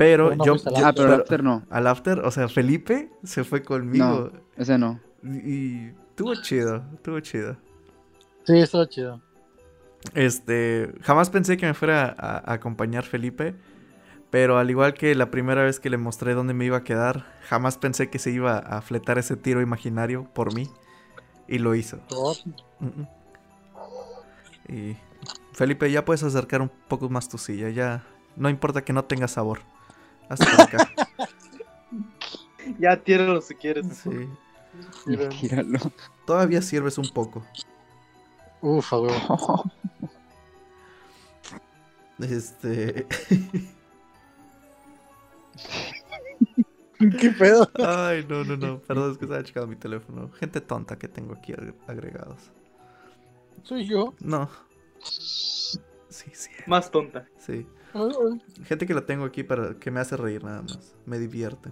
Pero no yo, al yo- Ah, pero pero- after no. al after, o sea, Felipe se fue conmigo. Ese no. Y, estuvo chido, estuvo chido. Sí, estuvo chido. Este, jamás pensé que me fuera a, a acompañar Felipe, pero al igual que la primera vez que le mostré dónde me iba a quedar, jamás pensé que se iba a fletar ese tiro imaginario por mí y lo hizo. Todo. Y Felipe, ya puedes acercar un poco más tu silla, ya no importa que no tenga sabor. Hasta acá. Ya tíralo si quieres. Sí. Tíralo. Todavía sirves un poco. Uf, huevo. Este. ¿Qué pedo? Ay, no, no, no. Perdón, es que estaba checando mi teléfono. Gente tonta que tengo aquí agre- agregados. Soy yo. No. Sí, sí, Más tonta. sí. Gente que la tengo aquí para que me hace reír nada más. Me divierte.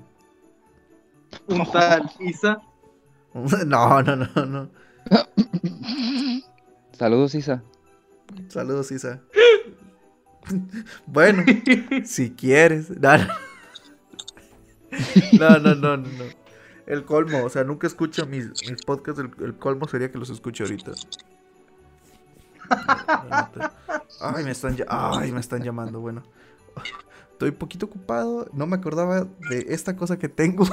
Un tal Isa. No, no, no, no. Saludos, Isa. Saludos, Isa. Bueno, si quieres. No, no, no, no, no. El colmo, o sea, nunca escucho mis, mis podcasts. El, el colmo sería que los escuche ahorita. Ay, me están, ay, me están llamando. Bueno, estoy un poquito ocupado. No me acordaba de esta cosa que tengo.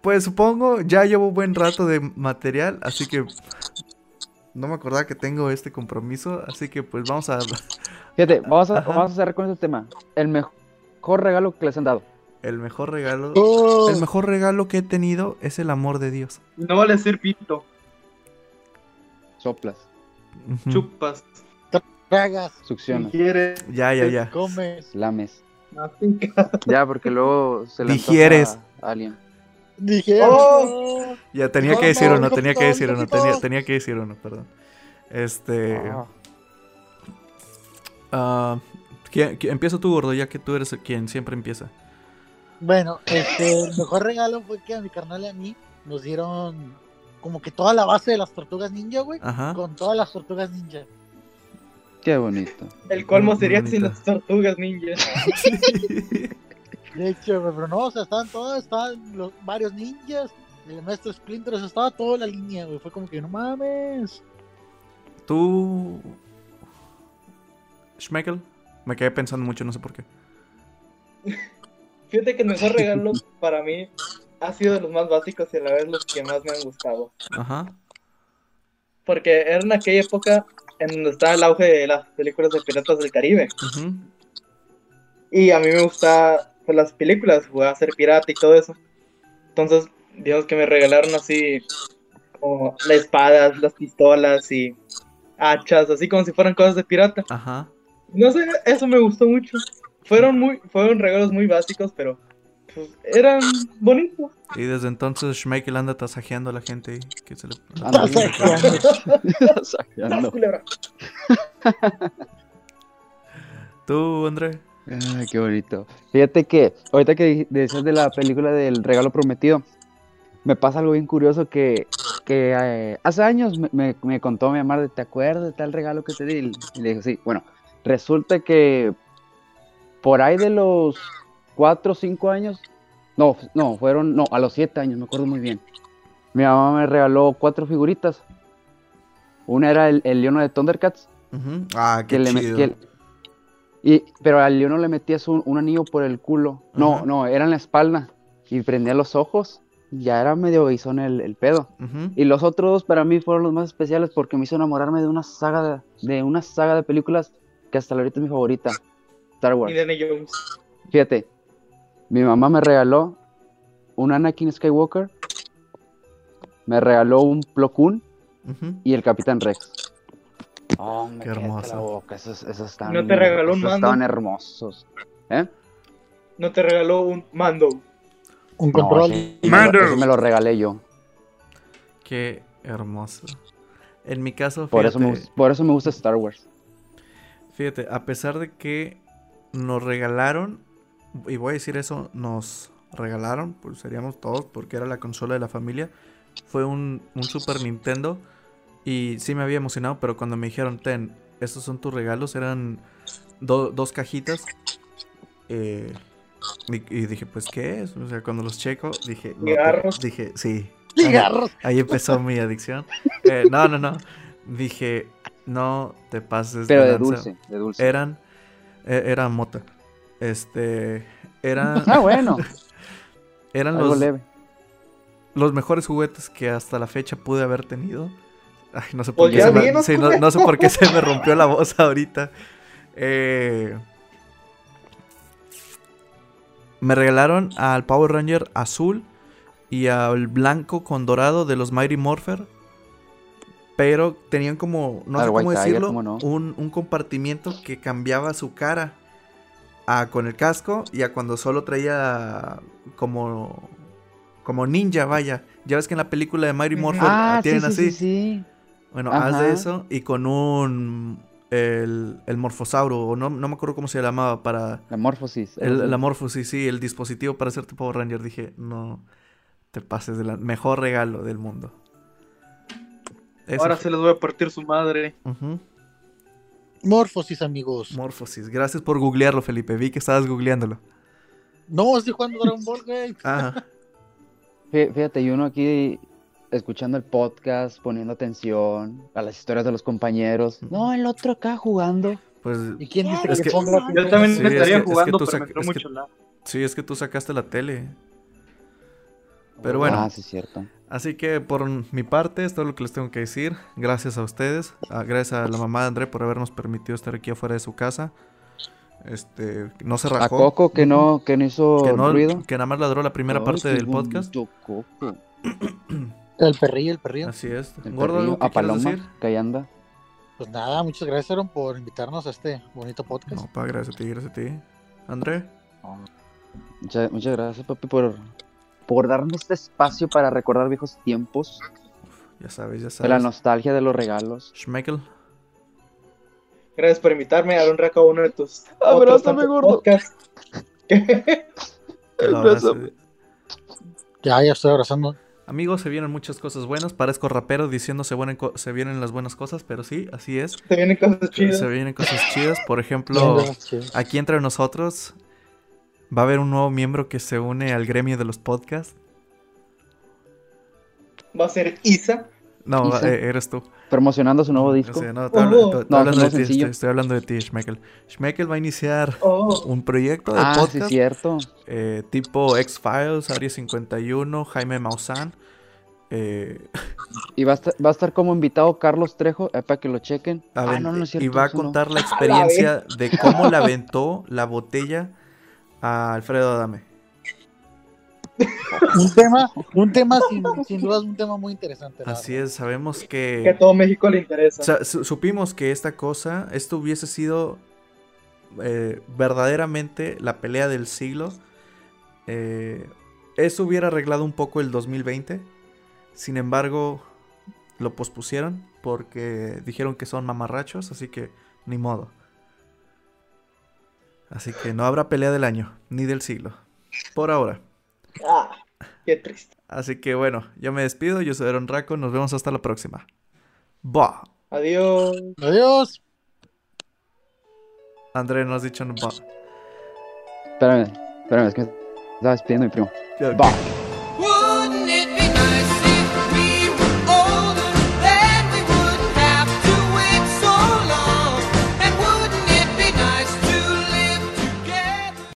Pues supongo, ya llevo un buen rato de material, así que no me acordaba que tengo este compromiso, así que pues vamos a... Fíjate, vamos a, vamos a cerrar con este tema. El mejor regalo que les han dado. El mejor regalo... Oh, El mejor regalo que he tenido es el amor de Dios. No vale ser pito. Soplas. Chupas. tragas, succionas, Quieres. Ya, ya, ya. comes. lames. Ya, porque luego se le Digieres. a alguien. Dije, Oh. Ya tenía No, que decir no, uno, no, tenía que decir no, uno, no. tenía, tenía que decir uno, perdón. Este... Ah, ¿quién- quién- empieza tú, gordo, ya que tú eres quien siempre empieza. Bueno, este, el mejor regalo fue que a mi carnal y a mí nos dieron como que toda la base de las tortugas ninja, güey. Ajá. Con todas las tortugas ninja. Qué bonito. El colmo Muy sería bonito. sin las tortugas ninja. De hecho, güey, pero no, o sea, estaban todas, estaban los varios ninjas, el maestro Splinter, o sea, estaba toda la línea, güey. Fue como que no mames. Tú... Schmeckel, me quedé pensando mucho, no sé por qué. Fíjate que el mejor regalo para mí ha sido de los más básicos y a la vez los que más me han gustado. Ajá. Porque era en aquella época en donde estaba el auge de las películas de Piratas del Caribe. ujú. Y a mí me gusta pues, las películas, jugar a ser pirata y todo eso. Entonces, digamos que me regalaron así como las espadas, las pistolas y hachas, así como si fueran cosas de pirata. Ajá. No sé, eso me gustó mucho. Fueron muy, fueron regalos muy básicos, pero pues, eran bonitos. Y desde entonces Schmeichel anda tasajeando a la gente y que se le... Tasajeando. Tú, André. Ay, qué bonito. Fíjate que ahorita que decías de la película del regalo prometido, me pasa algo bien curioso que, que eh, hace años me, me- me contó mi mamá de, ¿te acuerdas de tal regalo que te di? Y le dije, sí, bueno, resulta que por ahí de los 4 o 5 años, no, no, fueron, no, a los 7 años, me acuerdo muy bien. Mi mamá me regaló cuatro figuritas. Una era el, el leono de Thundercats. Ah, qué que le, que- y, pero al leono le metías un, un anillo por el culo. No, no, era en la espalda. Y prendía los ojos. y Ya era medio guisón el, el pedo. Y los otros dos para mí fueron los más especiales porque me hizo enamorarme de una saga de, de una saga de películas que hasta ahorita es mi favorita. Star Wars. Indiana Jones. Fíjate, mi mamá me regaló un Anakin Skywalker, me regaló un Plo Koon y el Capitán Rex. Oh, me Qué hermoso. la boca, Esos, esos estaban, ¿No te regaló un mando? estaban hermosos. ¿Eh? No te regaló un mando. Un No, control. lo- ese me lo regalé yo. Qué hermoso. En mi caso, Por eso, me, fíjate, por eso me gusta Star Wars. fíjate, a pesar de que nos regalaron, y voy a decir eso, nos regalaron, pues seríamos todos, porque era la consola de la familia, fue un, un Super Nintendo. Y sí me había emocionado, pero cuando me dijeron, ten, estos son tus regalos. Eran do- dos cajitas. Eh, y, y dije, pues, ¿qué es? O sea, cuando los checo, dije, no, Cigarros. dije, sí. Ahí, Cigarros. ahí empezó mi adicción. Eh, no, no, no. Dije, no te pases Pero de dulce, de dulce. Eran, e- era mota. Este, eran, Ah, bueno, eran algo los, leve. los mejores juguetes que hasta la fecha pude haber tenido. Ay, no sé por Pues qué, se me, dinos, sí, no, no sé por qué se me rompió la voz ahorita. Eh, me regalaron al Power Ranger azul y al blanco con dorado de los Mighty Morpher. Pero tenían como, no sé cómo Tiger, decirlo, ¿cómo no? un, un compartimiento que cambiaba su cara a con el casco y a cuando solo traía como como ninja, vaya. Ya ves que en la película de Mighty Morpher Ah, sí, tienen sí, así. sí, sí. Bueno, haz de eso y con un el, el morfosauro, o no, no me acuerdo cómo se llamaba para La morfosis. el, la morfosis, sí, el dispositivo para hacerte Power Ranger. Dije, no te pases de la mejor regalo del mundo. Eso Ahora fue- se les voy a partir su madre. Ujú. Morfosis, amigos. Morfosis. Gracias por googlearlo, Felipe. Vi que estabas googleándolo. No, estoy jugando Dragon Ball, güey. Ajá. Fí- Fíjate, y uno aquí escuchando el podcast, poniendo atención a las historias de los compañeros. No, el otro acá jugando. Pues ¿Y quién dice Es que, que- ponga Yo también Sí, me es estaría es que jugando, tú pero me es mucho la. sí, es que tú sacaste la tele. Pero bueno, Ah, sí, cierto. Así que por mi parte es todo lo que les tengo que decir. Gracias a ustedes. Ah, Gracias a la mamá de André por habernos permitido estar aquí afuera de su casa. Este, no se A rajó. Coco que no, que no hizo que, no- ruido. que nada más ladró la primera parte del podcast. Coco. el perrillo, el perrillo. Así es. El Gordo, perrillo. ¿algo que a Paloma, decir? que ahí anda. Pues nada, muchas gracias, Aaron, por invitarnos a este bonito podcast. No, pa, gracias a ti, gracias a ti. André, Muchas, muchas gracias, papi, por, por darme este espacio para recordar viejos tiempos. ya sabes, ya De la sabes. nostalgia de los regalos. Schmeckel. Gracias por invitarme a un raco a uno de tus Abrázame, tantos gordo. Abrázame. Ya, ya estoy abrazando. Amigos, se vienen muchas cosas buenas. Parezco rapero diciendo se, buenen co- se vienen las buenas cosas, pero sí, así es. Se vienen cosas chidas. Se vienen cosas chidas. Por ejemplo, aquí entre nosotros va a haber un nuevo miembro que se une al gremio de los podcasts. Va a ser Isa. No, Isa. eh, eres tú. Promocionando su nuevo O disco. sea, no, hablando no de ti, estoy, estoy hablando de ti, Schmeckel. Schmeckel va a iniciar Oh, un proyecto de ah, sí, podcast cierto. eh, tipo X-Files, Área 51, Jaime Maussan. eh, Y va a estar, va a estar como invitado Carlos Trejo, eh, para que lo chequen. a Ah, ven- no, no es cierto. y va a contar la experiencia de cómo le aventó la botella a Alfredo Adame. Un tema, un tema sin, sin duda es un tema muy interesante. Así verdad. es, sabemos que a que... todo México le interesa. supimos que esta cosa, esto hubiese sido eh, verdaderamente la pelea del siglo. Eh, eso hubiera arreglado un poco el 2020. Sin embargo, lo pospusieron porque dijeron que son mamarrachos, así que ni modo. Así que no habrá pelea del año, ni del siglo. Por ahora. Ah, qué triste. Así que bueno, yo me despido, yo soy Aaron Raco, nos vemos hasta la próxima. Bah. Adiós. Adiós. André, no has dicho no. bah. Espérame, espérame, es que me estaba despidiendo mi primo. Va.